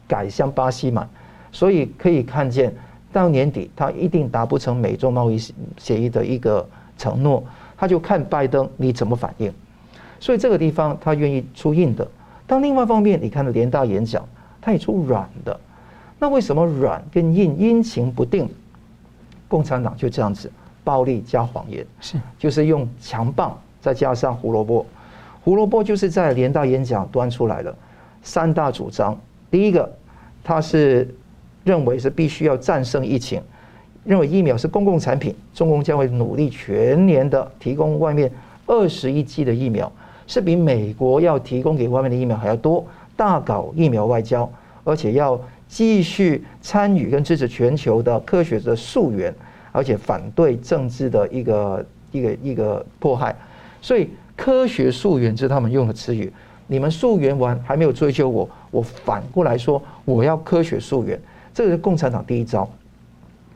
改向巴西买，所以可以看见。到年底，他一定达不成美中贸易协议的一个承诺，他就看拜登你怎么反应。所以这个地方他愿意出硬的。但另外一方面，你看到联大演讲，他也出软的。那为什么软跟硬阴晴不定？共产党就这样子，暴力加谎言，是就是用强棒再加上胡萝卜。胡萝卜就是在联大演讲端出来的三大主张。第一个，他是。认为是必须要战胜疫情，认为疫苗是公共产品，中共将会努力全年的提供外面二十亿剂的疫苗，是比美国要提供给外面的疫苗还要多，大搞疫苗外交，而且要继续参与跟支持全球的科学的溯源，而且反对政治的一个一个一个迫害，所以科学溯源是他们用的词语。你们溯源完还没有追究我，我反过来说我要科学溯源。这个是共产党第一招，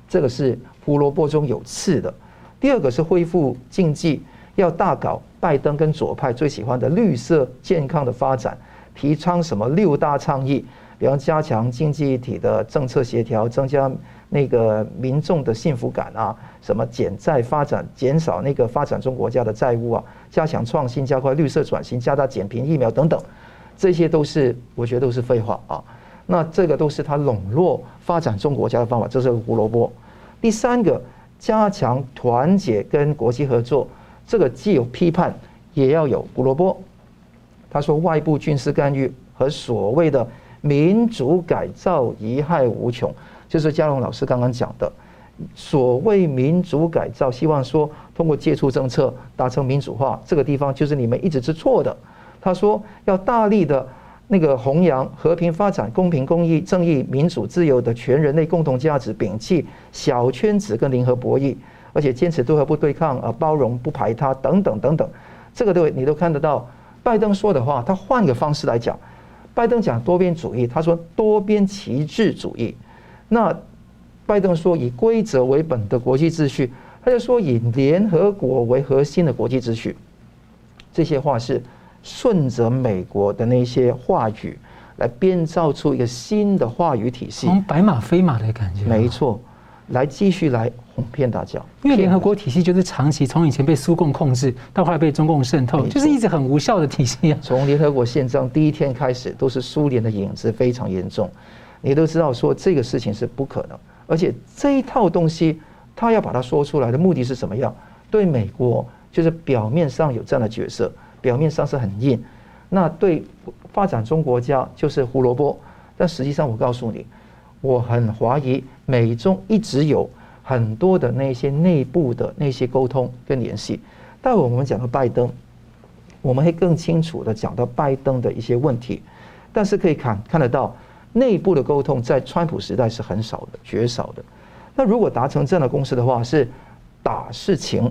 这个是胡萝卜中有刺的。第二个是恢复经济，要大搞拜登跟左派最喜欢的绿色健康的发展，提倡什么六大倡议，比方加强经济体的政策协调，增加那个民众的幸福感啊，什么减债发展，减少那个发展中国家的债务啊，加强创新，加快绿色转型，加大减贫疫苗等等，这些都是我觉得都是废话啊。那这个都是他笼络发展中国家的方法，这是胡萝卜。第三个，加强团结跟国际合作，这个既有批判，也要有胡萝卜。他说，外部军事干预和所谓的民主改造贻害无穷，就是嘉龙老师刚刚讲的，所谓民主改造，希望说通过借出政策达成民主化，这个地方就是你们一直是错的。他说要大力的那个弘扬和平发展、公平公义、正义、民主自由的全人类共同价值，摒弃小圈子跟零和博弈，而且坚持对和不对抗，呃，包容不排他等等等等。这个都你都看得到。拜登说的话，他换个方式来讲，拜登讲多边主义，他说多边旗帜主义。那拜登说以规则为本的国际秩序，他就说以联合国为核心的国际秩序。这些话是顺着美国的那些话语来编造出一个新的话语体系，白马非马的感觉。没错。来继续来哄骗大家，因为联合国体系就是长期从以前被苏共控制，到后来被中共渗透，就是一直很无效的体系啊。从联合国宪章第一天开始，都是苏联的影子非常严重。你都知道说这个事情是不可能，而且这一套东西他要把它说出来的目的是什么样？对美国就是表面上有这样的角色，表面上是很硬，那对发展中国家就是胡萝卜，但实际上我告诉你。我很怀疑美中一直有很多的那些内部的那些沟通跟联系。待会我们讲到拜登，我们会更清楚的讲到拜登的一些问题。但是可以看看得到，内部的沟通在川普时代是很少的、绝少的。那如果达成这样的共识的话，是打是情，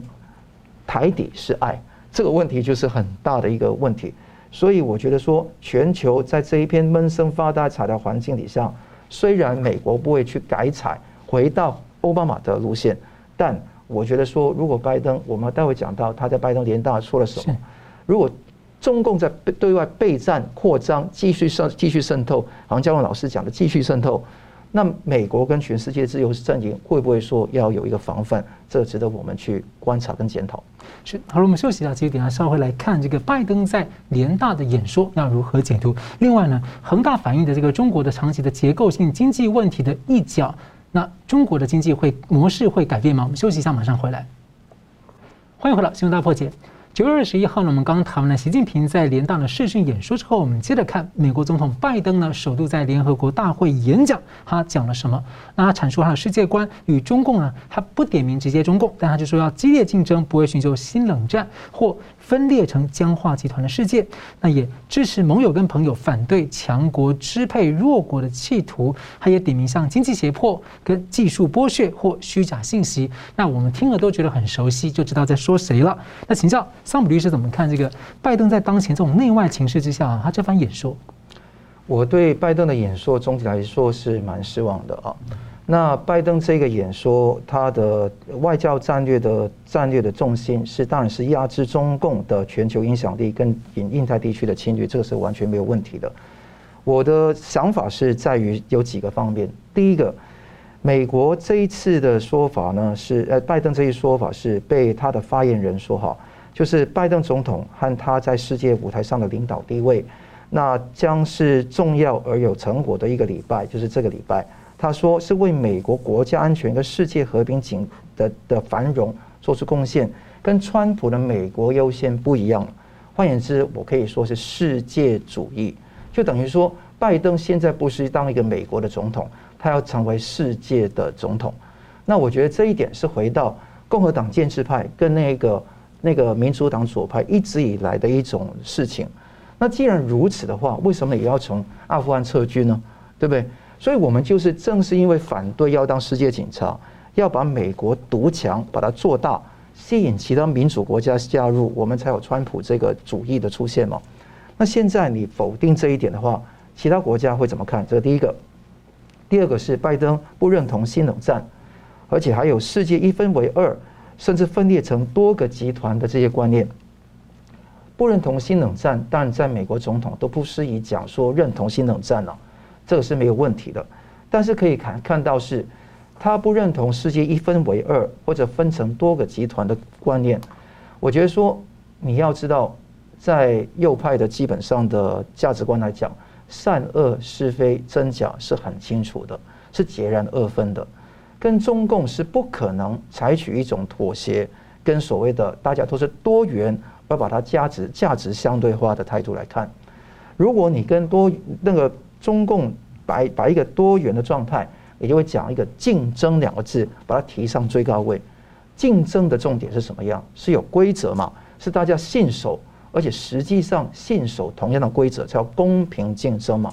台底是爱，这个问题就是很大的一个问题。所以我觉得说，全球在这一片闷声发大财的环境底下。虽然美国不会去改采回到奥巴马的路线，但我觉得说，如果拜登，我们待会讲到他在拜登联大说了什么，如果中共在对外备战扩张，继续渗继续渗透，好像教文老师讲的继续渗透。那美国跟全世界自由阵营会不会说要有一个防范？这值得我们去观察跟检讨。是，好了，我们休息一下，接着等下稍后来看这个拜登在联大的演说要如何解读。另外呢，恒大反映的这个中国的长期的结构性经济问题的一角，那中国的经济会模式会改变吗？我们休息一下，马上回来。欢迎回来，新闻大破解。九月二十一号呢，我们刚谈完了习近平在联大的视讯演说之后，我们接着看美国总统拜登呢，首度在联合国大会演讲，他讲了什么？那他阐述他的世界观与中共呢，他不点名直接中共，但他就说要激烈竞争，不会寻求新冷战或。分裂成僵化集团的世界，那也支持盟友跟朋友反对强国支配弱国的企图，他也点名向经济胁迫、跟技术剥削或虚假信息。那我们听了都觉得很熟悉，就知道在说谁了。那请教桑普律师怎么看这个拜登在当前这种内外情势之下啊，他这番演说？我对拜登的演说总体来说是蛮失望的啊。那拜登这个演说，他的外交战略的战略的重心是，当然是压制中共的全球影响力跟印印太地区的侵略，这个是完全没有问题的。我的想法是在于有几个方面。第一个，美国这一次的说法呢，是呃，拜登这一说法是被他的发言人说哈，就是拜登总统和他在世界舞台上的领导地位，那将是重要而有成果的一个礼拜，就是这个礼拜。他说是为美国国家安全跟世界和平景的的繁荣做出贡献，跟川普的美国优先不一样。换言之，我可以说是世界主义，就等于说拜登现在不是当一个美国的总统，他要成为世界的总统。那我觉得这一点是回到共和党建制派跟那个那个民主党左派一直以来的一种事情。那既然如此的话，为什么也要从阿富汗撤军呢？对不对？所以，我们就是正是因为反对要当世界警察，要把美国独强，把它做大，吸引其他民主国家加入，我们才有川普这个主义的出现嘛。那现在你否定这一点的话，其他国家会怎么看？这是第一个。第二个是拜登不认同新冷战，而且还有世界一分为二，甚至分裂成多个集团的这些观念。不认同新冷战，但在美国总统都不适宜讲说认同新冷战了。这个是没有问题的，但是可以看看到是，他不认同世界一分为二或者分成多个集团的观念。我觉得说你要知道，在右派的基本上的价值观来讲，善恶是非真假是很清楚的，是截然二分的。跟中共是不可能采取一种妥协，跟所谓的大家都是多元而把它价值价值相对化的态度来看。如果你跟多那个。中共把把一个多元的状态也就会讲一个竞争两个字，把它提上最高位。竞争的重点是什么样？是有规则嘛？是大家信守，而且实际上信守同样的规则，叫公平竞争嘛？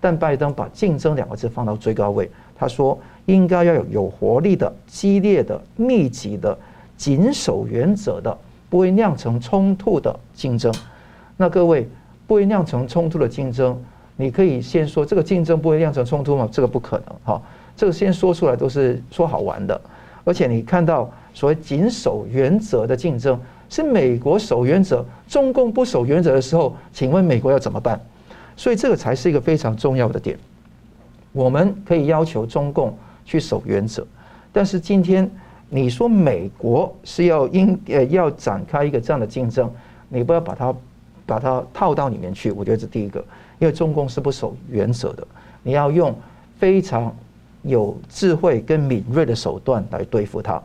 但拜登把竞争两个字放到最高位，他说应该要有有活力的、激烈的、密集的、谨守原则的，不会酿成冲突的竞争。那各位，不会酿成冲突的竞争，你可以先说这个竞争不会酿成冲突吗？这个不可能，哈，这个先说出来都是说好玩的。而且你看到所谓谨守原则的竞争，是美国守原则，中共不守原则的时候，请问美国要怎么办？所以这个才是一个非常重要的点。我们可以要求中共去守原则，但是今天你说美国是要应呃要展开一个这样的竞争，你不要把它把它套到里面去。我觉得这第一个，因为中共是不守原则的，你要用非常有智慧跟敏锐的手段来对付它。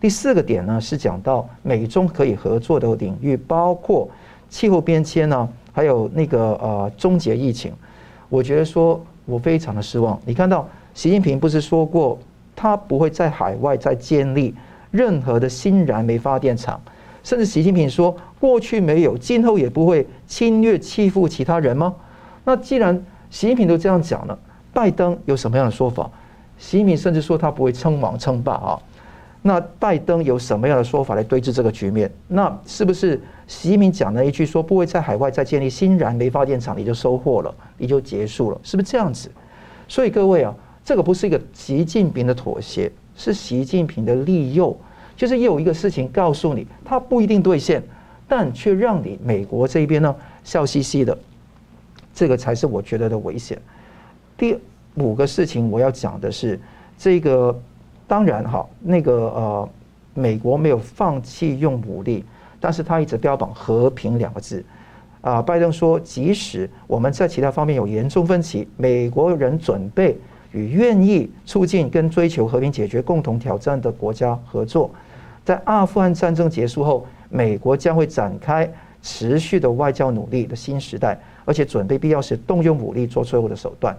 第四个点呢，是讲到美中可以合作的领域，包括气候变迁呢，还有那个呃终结疫情。我觉得说我非常的失望。你看到习近平不是说过，他不会在海外再建立任何的新燃煤发电厂，甚至习近平说过去没有，今后也不会侵略欺负其他人吗？那既然习近平都这样讲了，拜登有什么样的说法？习近平甚至说他不会称王称霸啊。那拜登有什么样的说法来对峙这个局面？那是不是习近平讲了一句说不会在海外再建立新燃煤发电厂，你就收获了，你就结束了？是不是这样子？所以各位啊，这个不是一个习近平的妥协，是习近平的利诱，就是有一个事情告诉你，他不一定兑现，但却让你美国这边呢笑嘻嘻的，这个才是我觉得的危险。第五个事情我要讲的是这个。当然哈，那个呃，美国没有放弃用武力，但是他一直标榜和平两个字。啊，拜登说，即使我们在其他方面有严重分歧，美国人准备与愿意促进跟追求和平解决共同挑战的国家合作。在阿富汗战争结束后，美国将会展开持续的外交努力的新时代，而且准备必要时动用武力做最后的手段。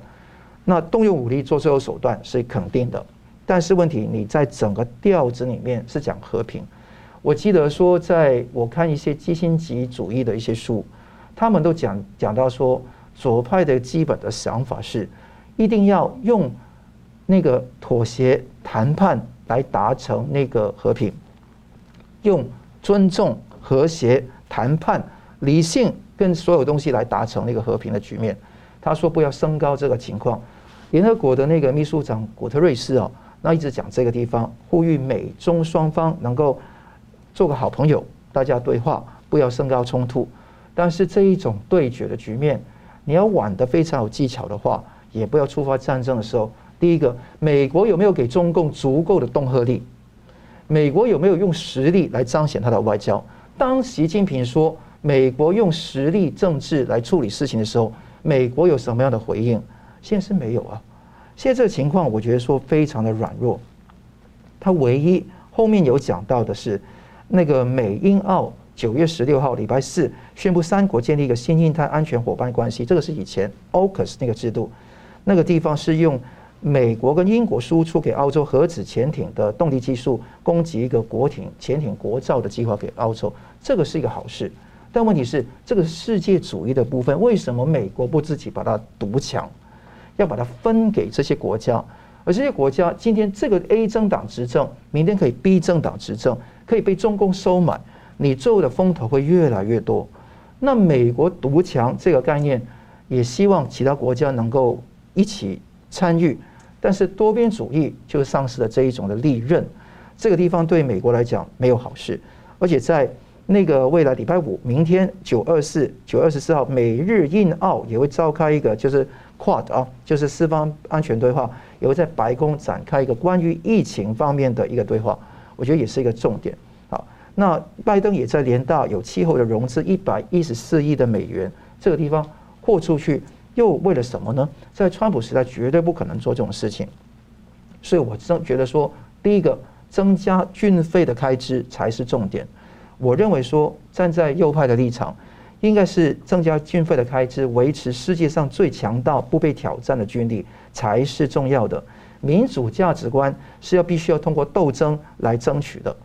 那动用武力做最后手段是肯定的。但是问题，你在整个调子里面是讲和平。我记得说，在我看一些基辛格主义的一些书，他们都讲讲到说，左派的基本的想法是，一定要用那个妥协谈判来达成那个和平，用尊重、和谐、谈判、理性跟所有东西来达成那个和平的局面。他说不要升高这个情况。联合国的那个秘书长古特瑞斯啊。那一直讲这个地方，呼吁美中双方能够做个好朋友，大家对话，不要升高冲突。但是这一种对决的局面，你要玩得非常有技巧的话，也不要触发战争的时候。第一个，美国有没有给中共足够的恫吓力？美国有没有用实力来彰显他的外交？当习近平说美国用实力政治来处理事情的时候，美国有什么样的回应？现在是没有啊。现在这个情况，我觉得说非常的软弱。他唯一后面有讲到的是，那个美英澳九月十六号礼拜四宣布三国建立一个新印太安全伙伴关系，这个是以前 AUKUS 那个制度，那个地方是用美国跟英国输出给澳洲核子潜艇的动力技术，供给一个国艇潜艇国造的计划给澳洲，这个是一个好事。但问题是，这个世界主义的部分，为什么美国不自己把它独强？要把它分给这些国家，而这些国家今天这个 A 政党执政，明天可以 B 政党执政，可以被中共收买，你最后的风头会越来越多。那美国独强这个概念，也希望其他国家能够一起参与，但是多边主义就丧失了这一种的利刃，这个地方对美国来讲没有好事，而且在那个未来礼拜五，明天九二四、九二十四号，美日印澳也会召开一个就是。Quad 啊，就是四方安全对话，也会在白宫展开一个关于疫情方面的一个对话，我觉得也是一个重点。好，那拜登也在联大有气候的融资一百一十四亿的美元，这个地方豁出去，又为了什么呢？在川普时代绝对不可能做这种事情，所以我真觉得说，第一个增加军费的开支才是重点。我认为说，站在右派的立场。应该是增加军费的开支，维持世界上最强大、不被挑战的军力才是重要的。民主价值观是要必须要通过斗争来争取的，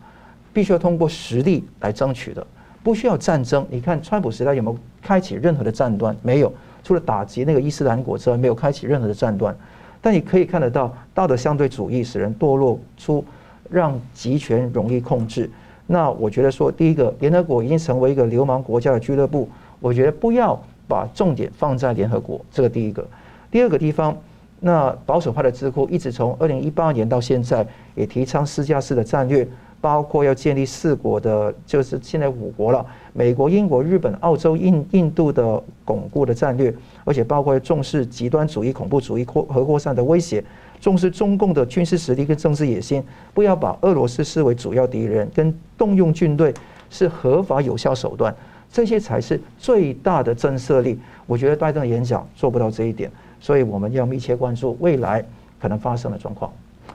必须要通过实力来争取的，不需要战争。你看川普时代有没有开启任何的战端？没有，除了打击那个伊斯兰国之外，没有开启任何的战端。但你可以看得到，道德相对主义使人堕落出让集权容易控制。那我觉得说，第一个，联合国已经成为一个流氓国家的俱乐部。我觉得不要把重点放在联合国，这个第一个。第二个地方，那保守派的智库一直从二零一八年到现在，也提倡私家式的战略，包括要建立四国的，就是现在五国了，美国、英国、日本、澳洲、印印度的巩固的战略，而且包括重视极端主义、恐怖主义扩和扩散的威胁，重视中共的军事实力跟政治野心，不要把俄罗斯视为主要敌人，跟动用军队是合法有效手段。这些才是最大的震慑力。我觉得拜登的演讲做不到这一点，所以我们要密切关注未来可能发生的状况。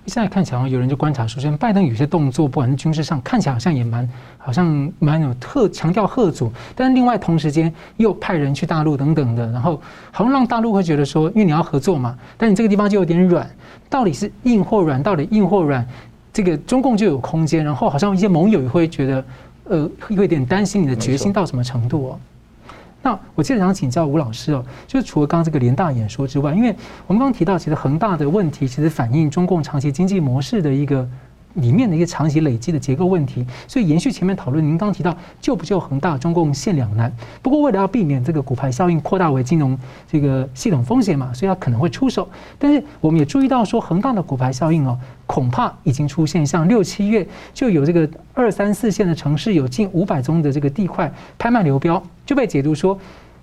现在看起来，有人就观察说，像拜登有些动作，不管是军事上，看起来好像也蛮好像蛮有特强调吓阻，但是另外同时间又派人去大陆等等的，然后好像让大陆会觉得说，因为你要合作嘛，但你这个地方就有点软，到底是硬或软？到底硬或软？这个中共就有空间，然后好像一些盟友也会觉得。呃，会有点担心你的决心到什么程度哦？那我接着想请教吴老师哦，就是除了刚刚这个联大演说之外，因为我们刚刚提到，其实恒大的问题其实反映中共长期经济模式的一个。里面的一个长期累积的结构问题，所以延续前面讨论，您刚提到救不救恒大，中共现两难。不过为了要避免这个骨牌效应扩大为金融这个系统风险嘛，所以他可能会出手。但是我们也注意到说，恒大的骨牌效应哦，恐怕已经出现。像六七月就有这个二三四线的城市有近五百宗的这个地块拍卖流标，就被解读说。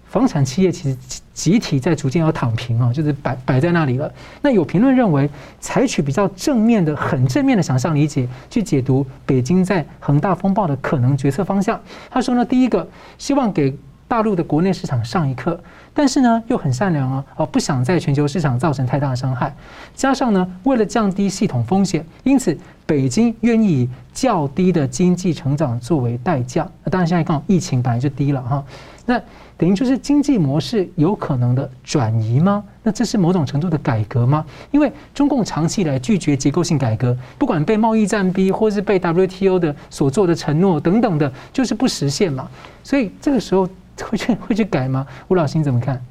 房产企业其实集体在逐渐要躺平啊，就是摆摆在那里了。那有评论认为，采取比较正面的、很正面的想象理解去解读北京在恒大风暴的可能决策方向。他说呢，第一个希望给大陆的国内市场上一课，但是呢又很善良啊，哦不想在全球市场造成太大的伤害。加上呢，为了降低系统风险，因此北京愿意以较低的经济成长作为代价。当然现在刚好疫情本来就低了哈，那。等于就是经济模式有可能的转移吗？那这是某种程度的改革吗？因为中共长期以来拒绝结构性改革，不管被贸易战逼，或是被 WTO 的所做的承诺等等的，就是不实现嘛。所以这个时候 [laughs] 会去会去改吗？吴老师你怎么看？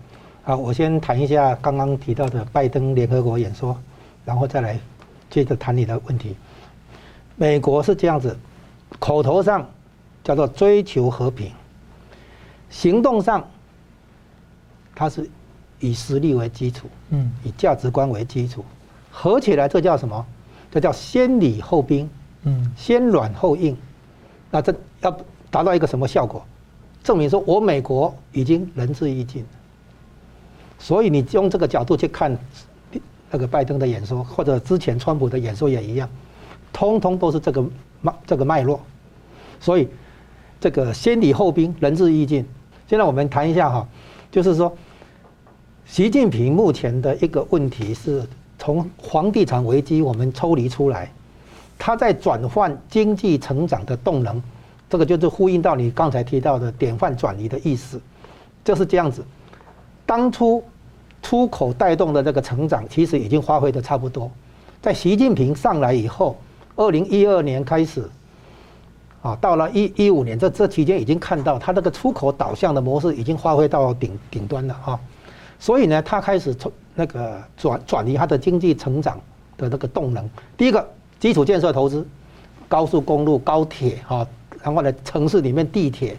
好，我先谈一下刚刚提到的拜登联合国演说，然后再来接着谈你的问题。美国是这样子，口头上叫做追求和平。行动上，它是以实力为基础，嗯，以价值观为基础，合起来这叫什么？这叫先礼后兵，嗯，先软后硬。那这要达到一个什么效果？证明说我美国已经仁至义尽。所以你用这个角度去看那个拜登的演说，或者之前川普的演说也一样，通通都是这个脉这个脉络。所以这个先礼后兵，仁至义尽。现在我们谈一下哈，就是说，习近平目前的一个问题是从房地产危机我们抽离出来，他在转换经济成长的动能，这个就是呼应到你刚才提到的典范转移的意思，就是这样子。当初出口带动的这个成长，其实已经发挥的差不多，在习近平上来以后，二零一二年开始。啊，到了一一五年，这这期间已经看到它这个出口导向的模式已经发挥到顶顶端了哈，所以呢，它开始从那个转转移它的经济成长的那个动能。第一个基础建设投资，高速公路、高铁哈，然后呢城市里面地铁，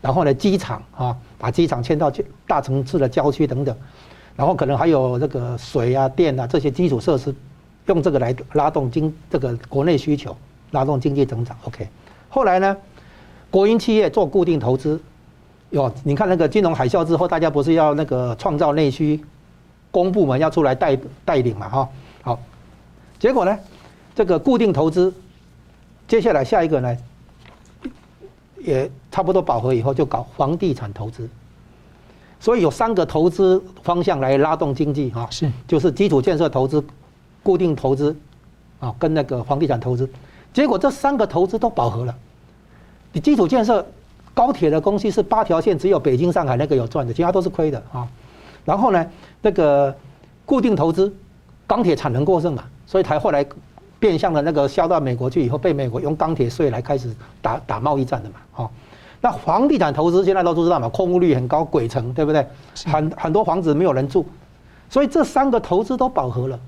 然后呢机场哈，把机场迁到大城市的郊区等等，然后可能还有这个水啊、电啊这些基础设施，用这个来拉动经这个国内需求，拉动经济增长。OK。后来呢，国营企业做固定投资，哟，你看那个金融海啸之后，大家不是要那个创造内需，公部门要出来带带领嘛，哈，好，结果呢，这个固定投资，接下来下一个呢，也差不多饱和以后，就搞房地产投资，所以有三个投资方向来拉动经济，哈，是，就是基础建设投资、固定投资，啊，跟那个房地产投资。结果这三个投资都饱和了。你基础建设高铁的公司是八条线，只有北京、上海那个有赚的，其他都是亏的啊。然后呢，那个固定投资，钢铁产能过剩嘛，所以才后来变相的那个销到美国去以后，被美国用钢铁税来开始打打贸易战的嘛，哈。那房地产投资现在都知道嘛，空屋率很高，鬼城对不对？很很多房子没有人住，所以这三个投资都饱和了。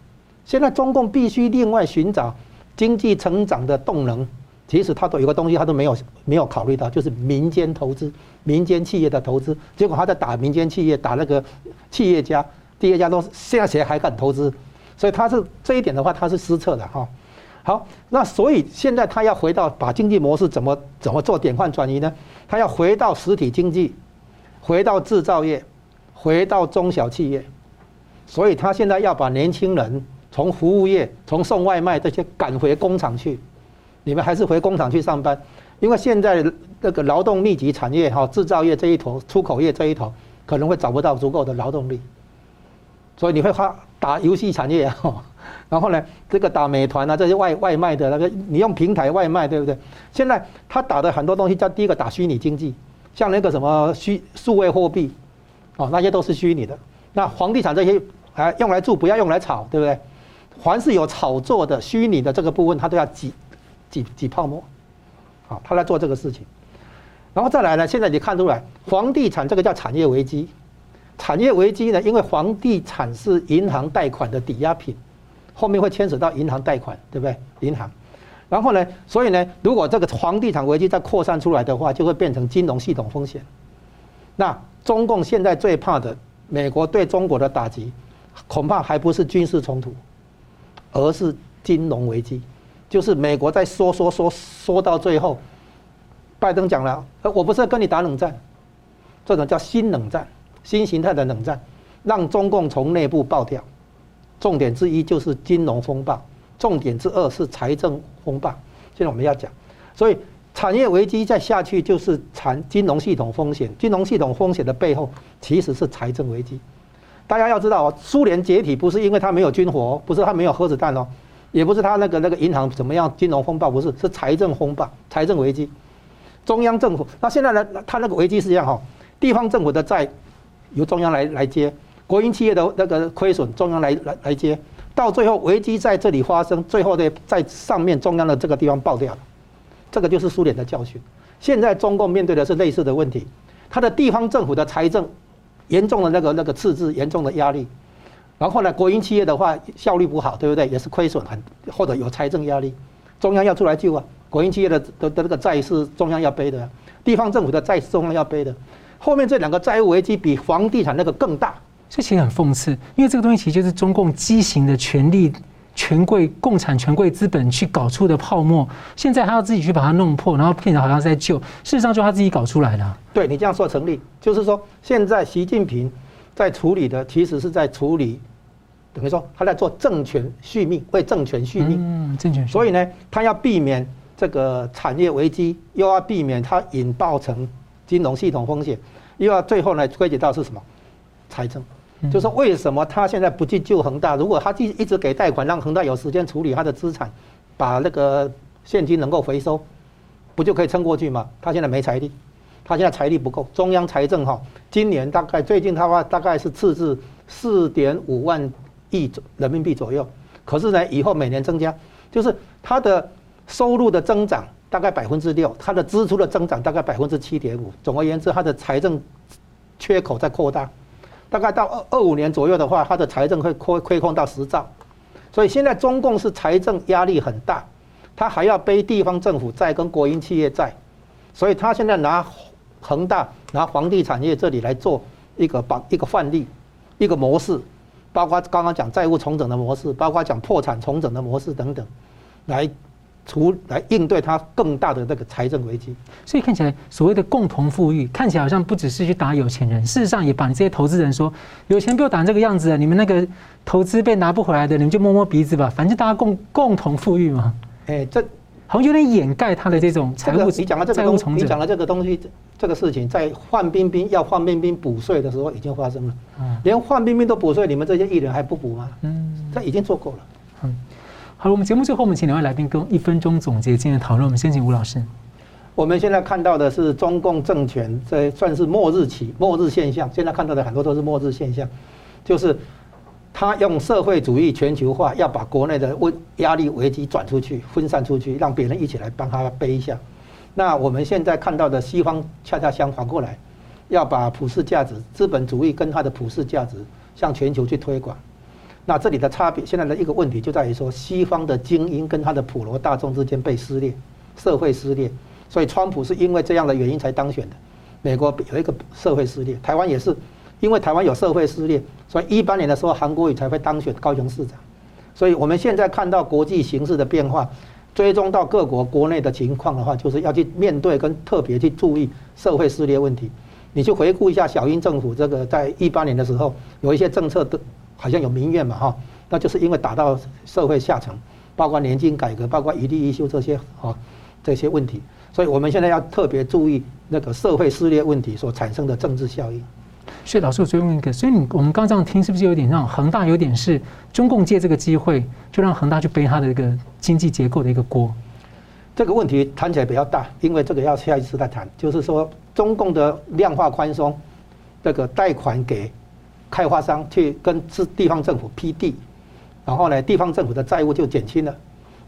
现在中共必须另外寻找经济成长的动能，其实他都有个东西他都没有没有考虑到，就是民间投资、民间企业的投资。结果他在打民间企业，打那个企业家。第二家都现在谁还敢投资？所以他是这一点的话，他是失策的哈。好，那所以现在他要回到把经济模式怎么怎么做典范转移呢？他要回到实体经济，回到制造业，回到中小企业。所以他现在要把年轻人从服务业、从送外卖这些赶回工厂去。你们还是回工厂去上班，因为现在这个劳动密集产业哈，制造业这一头、出口业这一头可能会找不到足够的劳动力。所以你会发打游戏产业啊，[laughs] 然后呢，这个打美团啊，这些外外卖的那个，你用平台外卖对不对？现在他打的很多东西，叫第一个打虚拟经济，像那个什么虚数位货币，哦，那些都是虚拟的。那房地产这些啊，用来住不要用来炒，对不对？凡是有炒作的虚拟的这个部分，他都要挤挤挤泡沫，好，他来做这个事情。然后再来呢，现在你看出来，房地产这个叫产业危机。产业危机呢？因为房地产是银行贷款的抵押品，后面会牵扯到银行贷款，对不对？银行，然后呢，所以呢，如果这个房地产危机再扩散出来的话，就会变成金融系统风险。那中共现在最怕的，美国对中国的打击，恐怕还不是军事冲突，而是金融危机。就是美国在说说说说到最后，拜登讲了，我不是跟你打冷战，这种叫新冷战。新形态的冷战，让中共从内部爆掉。重点之一就是金融风暴，重点之二是财政风暴。现在我们要讲，所以产业危机再下去就是产金融系统风险。金融系统风险的背后其实是财政危机。大家要知道哦，苏联解体不是因为它没有军火，不是它没有核子弹哦，也不是它那个那个银行怎么样，金融风暴不是，是财政风暴、财政危机。中央政府那现在呢，它那个危机是这样哈，地方政府的债。由中央来来接，国营企业的那个亏损，中央来来来接，到最后危机在这里发生，最后呢，在上面中央的这个地方爆掉了，这个就是苏联的教训。现在中共面对的是类似的问题，它的地方政府的财政严重的那个那个赤字，严重的压力，然后呢，国营企业的话效率不好，对不对？也是亏损很，或者有财政压力，中央要出来救啊。国营企业的的的那个债是中央要背的，地方政府的债是中央要背的。后面这两个债务危机比房地产那个更大，这其实很讽刺，因为这个东西其实就是中共畸形的权力、权贵、共产权贵资本去搞出的泡沫。现在他要自己去把它弄破，然后骗人好像是在救，事实上就他自己搞出来的。对，你这样说成立，就是说现在习近平在处理的，其实是在处理，等于说他在做政权续命，为政权续命。嗯，政权续。所以呢，他要避免这个产业危机，又要避免它引爆成。金融系统风险，又要最后呢归结到是什么？财政，就是为什么他现在不去救恒大？如果他一一直给贷款，让恒大有时间处理他的资产，把那个现金能够回收，不就可以撑过去吗？他现在没财力，他现在财力不够。中央财政哈，今年大概最近他话大概是赤字四点五万亿人民币左右，可是呢，以后每年增加，就是他的收入的增长。大概百分之六，它的支出的增长大概百分之七点五。总而言之，它的财政缺口在扩大。大概到二二五年左右的话，它的财政会亏亏空到十兆。所以现在中共是财政压力很大，它还要背地方政府债跟国营企业债，所以他现在拿恒大、拿房地产业这里来做一个榜一个范例，一个模式，包括刚刚讲债务重整的模式，包括讲破产重整的模式等等，来。出来应对它更大的那个财政危机，所以看起来所谓的共同富裕，看起来好像不只是去打有钱人，事实上也把你这些投资人说，有钱不要打这个样子，你们那个投资被拿不回来的，你们就摸摸鼻子吧，反正大家共共同富裕嘛。哎，这好像有点掩盖他的这种财务。你讲了这个东西，你讲了这个东西，这个事情在范冰冰要范冰冰补税的时候已经发生了，连范冰冰都补税，你们这些艺人还不补吗？嗯，这已经做过了。好了，我们节目最后，我们请两位来宾跟一分钟总结今天的讨论。我们先请吴老师。我们现在看到的是中共政权在算是末日期、末日现象。现在看到的很多都是末日现象，就是他用社会主义全球化，要把国内的问压力危机转出去，分散出去，让别人一起来帮他背一下。那我们现在看到的西方恰恰相反过来，要把普世价值、资本主义跟它的普世价值向全球去推广。那这里的差别，现在的一个问题就在于说，西方的精英跟他的普罗大众之间被撕裂，社会撕裂。所以川普是因为这样的原因才当选的。美国有一个社会撕裂，台湾也是。因为台湾有社会撕裂，所以一八年的时候，韩国瑜才会当选高雄市长。所以我们现在看到国际形势的变化，追踪到各国国内的情况的话，就是要去面对跟特别去注意社会撕裂问题。你去回顾一下小英政府这个在一八年的时候，有一些政策的好像有民怨嘛哈，那就是因为打到社会下层，包括年金改革，包括一地一休这些啊这些问题。所以我们现在要特别注意那个社会撕裂问题所产生的政治效应。所以老师，我追问一个，所以你我们刚这样听，是不是有点让恒大有点是中共借这个机会，就让恒大去背他的一个经济结构的一个锅？这个问题谈起来比较大，因为这个要下一次再谈。就是说，中共的量化宽松，这个贷款给开发商去跟地地方政府批地，然后呢，地方政府的债务就减轻了，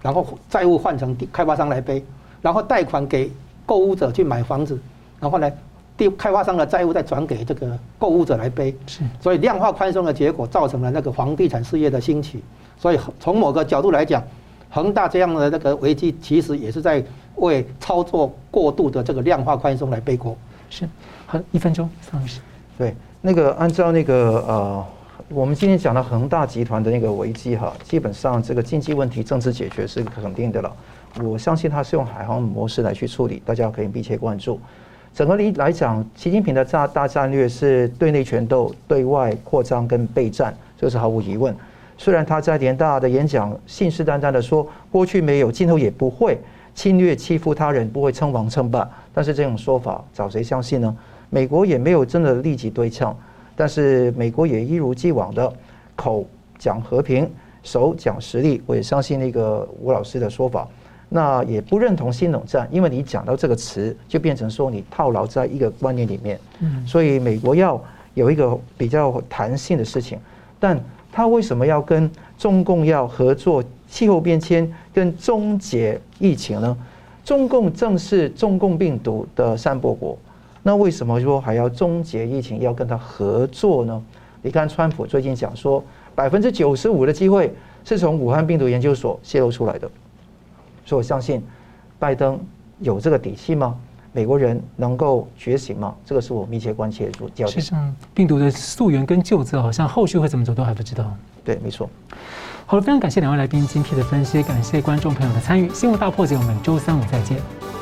然后债务换成开发商来背，然后贷款给购物者去买房子，然后呢。地开发商的债务再转给这个购物者来背，是，所以量化宽松的结果造成了那个房地产事业的兴起。所以从某个角度来讲，恒大这样的那个危机，其实也是在为操作过度的这个量化宽松来背锅。是，好，一分钟，张老师。对，那个按照那个呃，我们今天讲的恒大集团的那个危机哈，基本上这个经济问题政治解决是肯定的了。我相信他是用海航模式来去处理，大家可以密切关注。整个里来讲，习近平的大大战略是对内拳斗、对外扩张跟备战，这是毫无疑问。虽然他在联大的演讲信誓旦旦的说，过去没有，今后也不会侵略欺负他人，不会称王称霸，但是这种说法找谁相信呢？美国也没有真的立即对称，但是美国也一如既往的口讲和平，手讲实力。我也相信那个吴老师的说法。那也不认同新冷战，因为你讲到这个词，就变成说你套牢在一个观念里面。嗯，所以美国要有一个比较弹性的事情，但他为什么要跟中共要合作气候变迁跟终结疫情呢？中共正是中共病毒的散播国，那为什么说还要终结疫情要跟他合作呢？你看川普最近讲说，百分之九十五的机会是从武汉病毒研究所泄露出来的。所以我相信，拜登有这个底气吗？美国人能够觉醒吗？这个是我密切关切的焦点。实际上，病毒的溯源跟救治，好像后续会怎么走都还不知道。对，没错。好了，非常感谢两位来宾精辟的分析，感谢观众朋友的参与。新闻大破解，我们每周三五再见。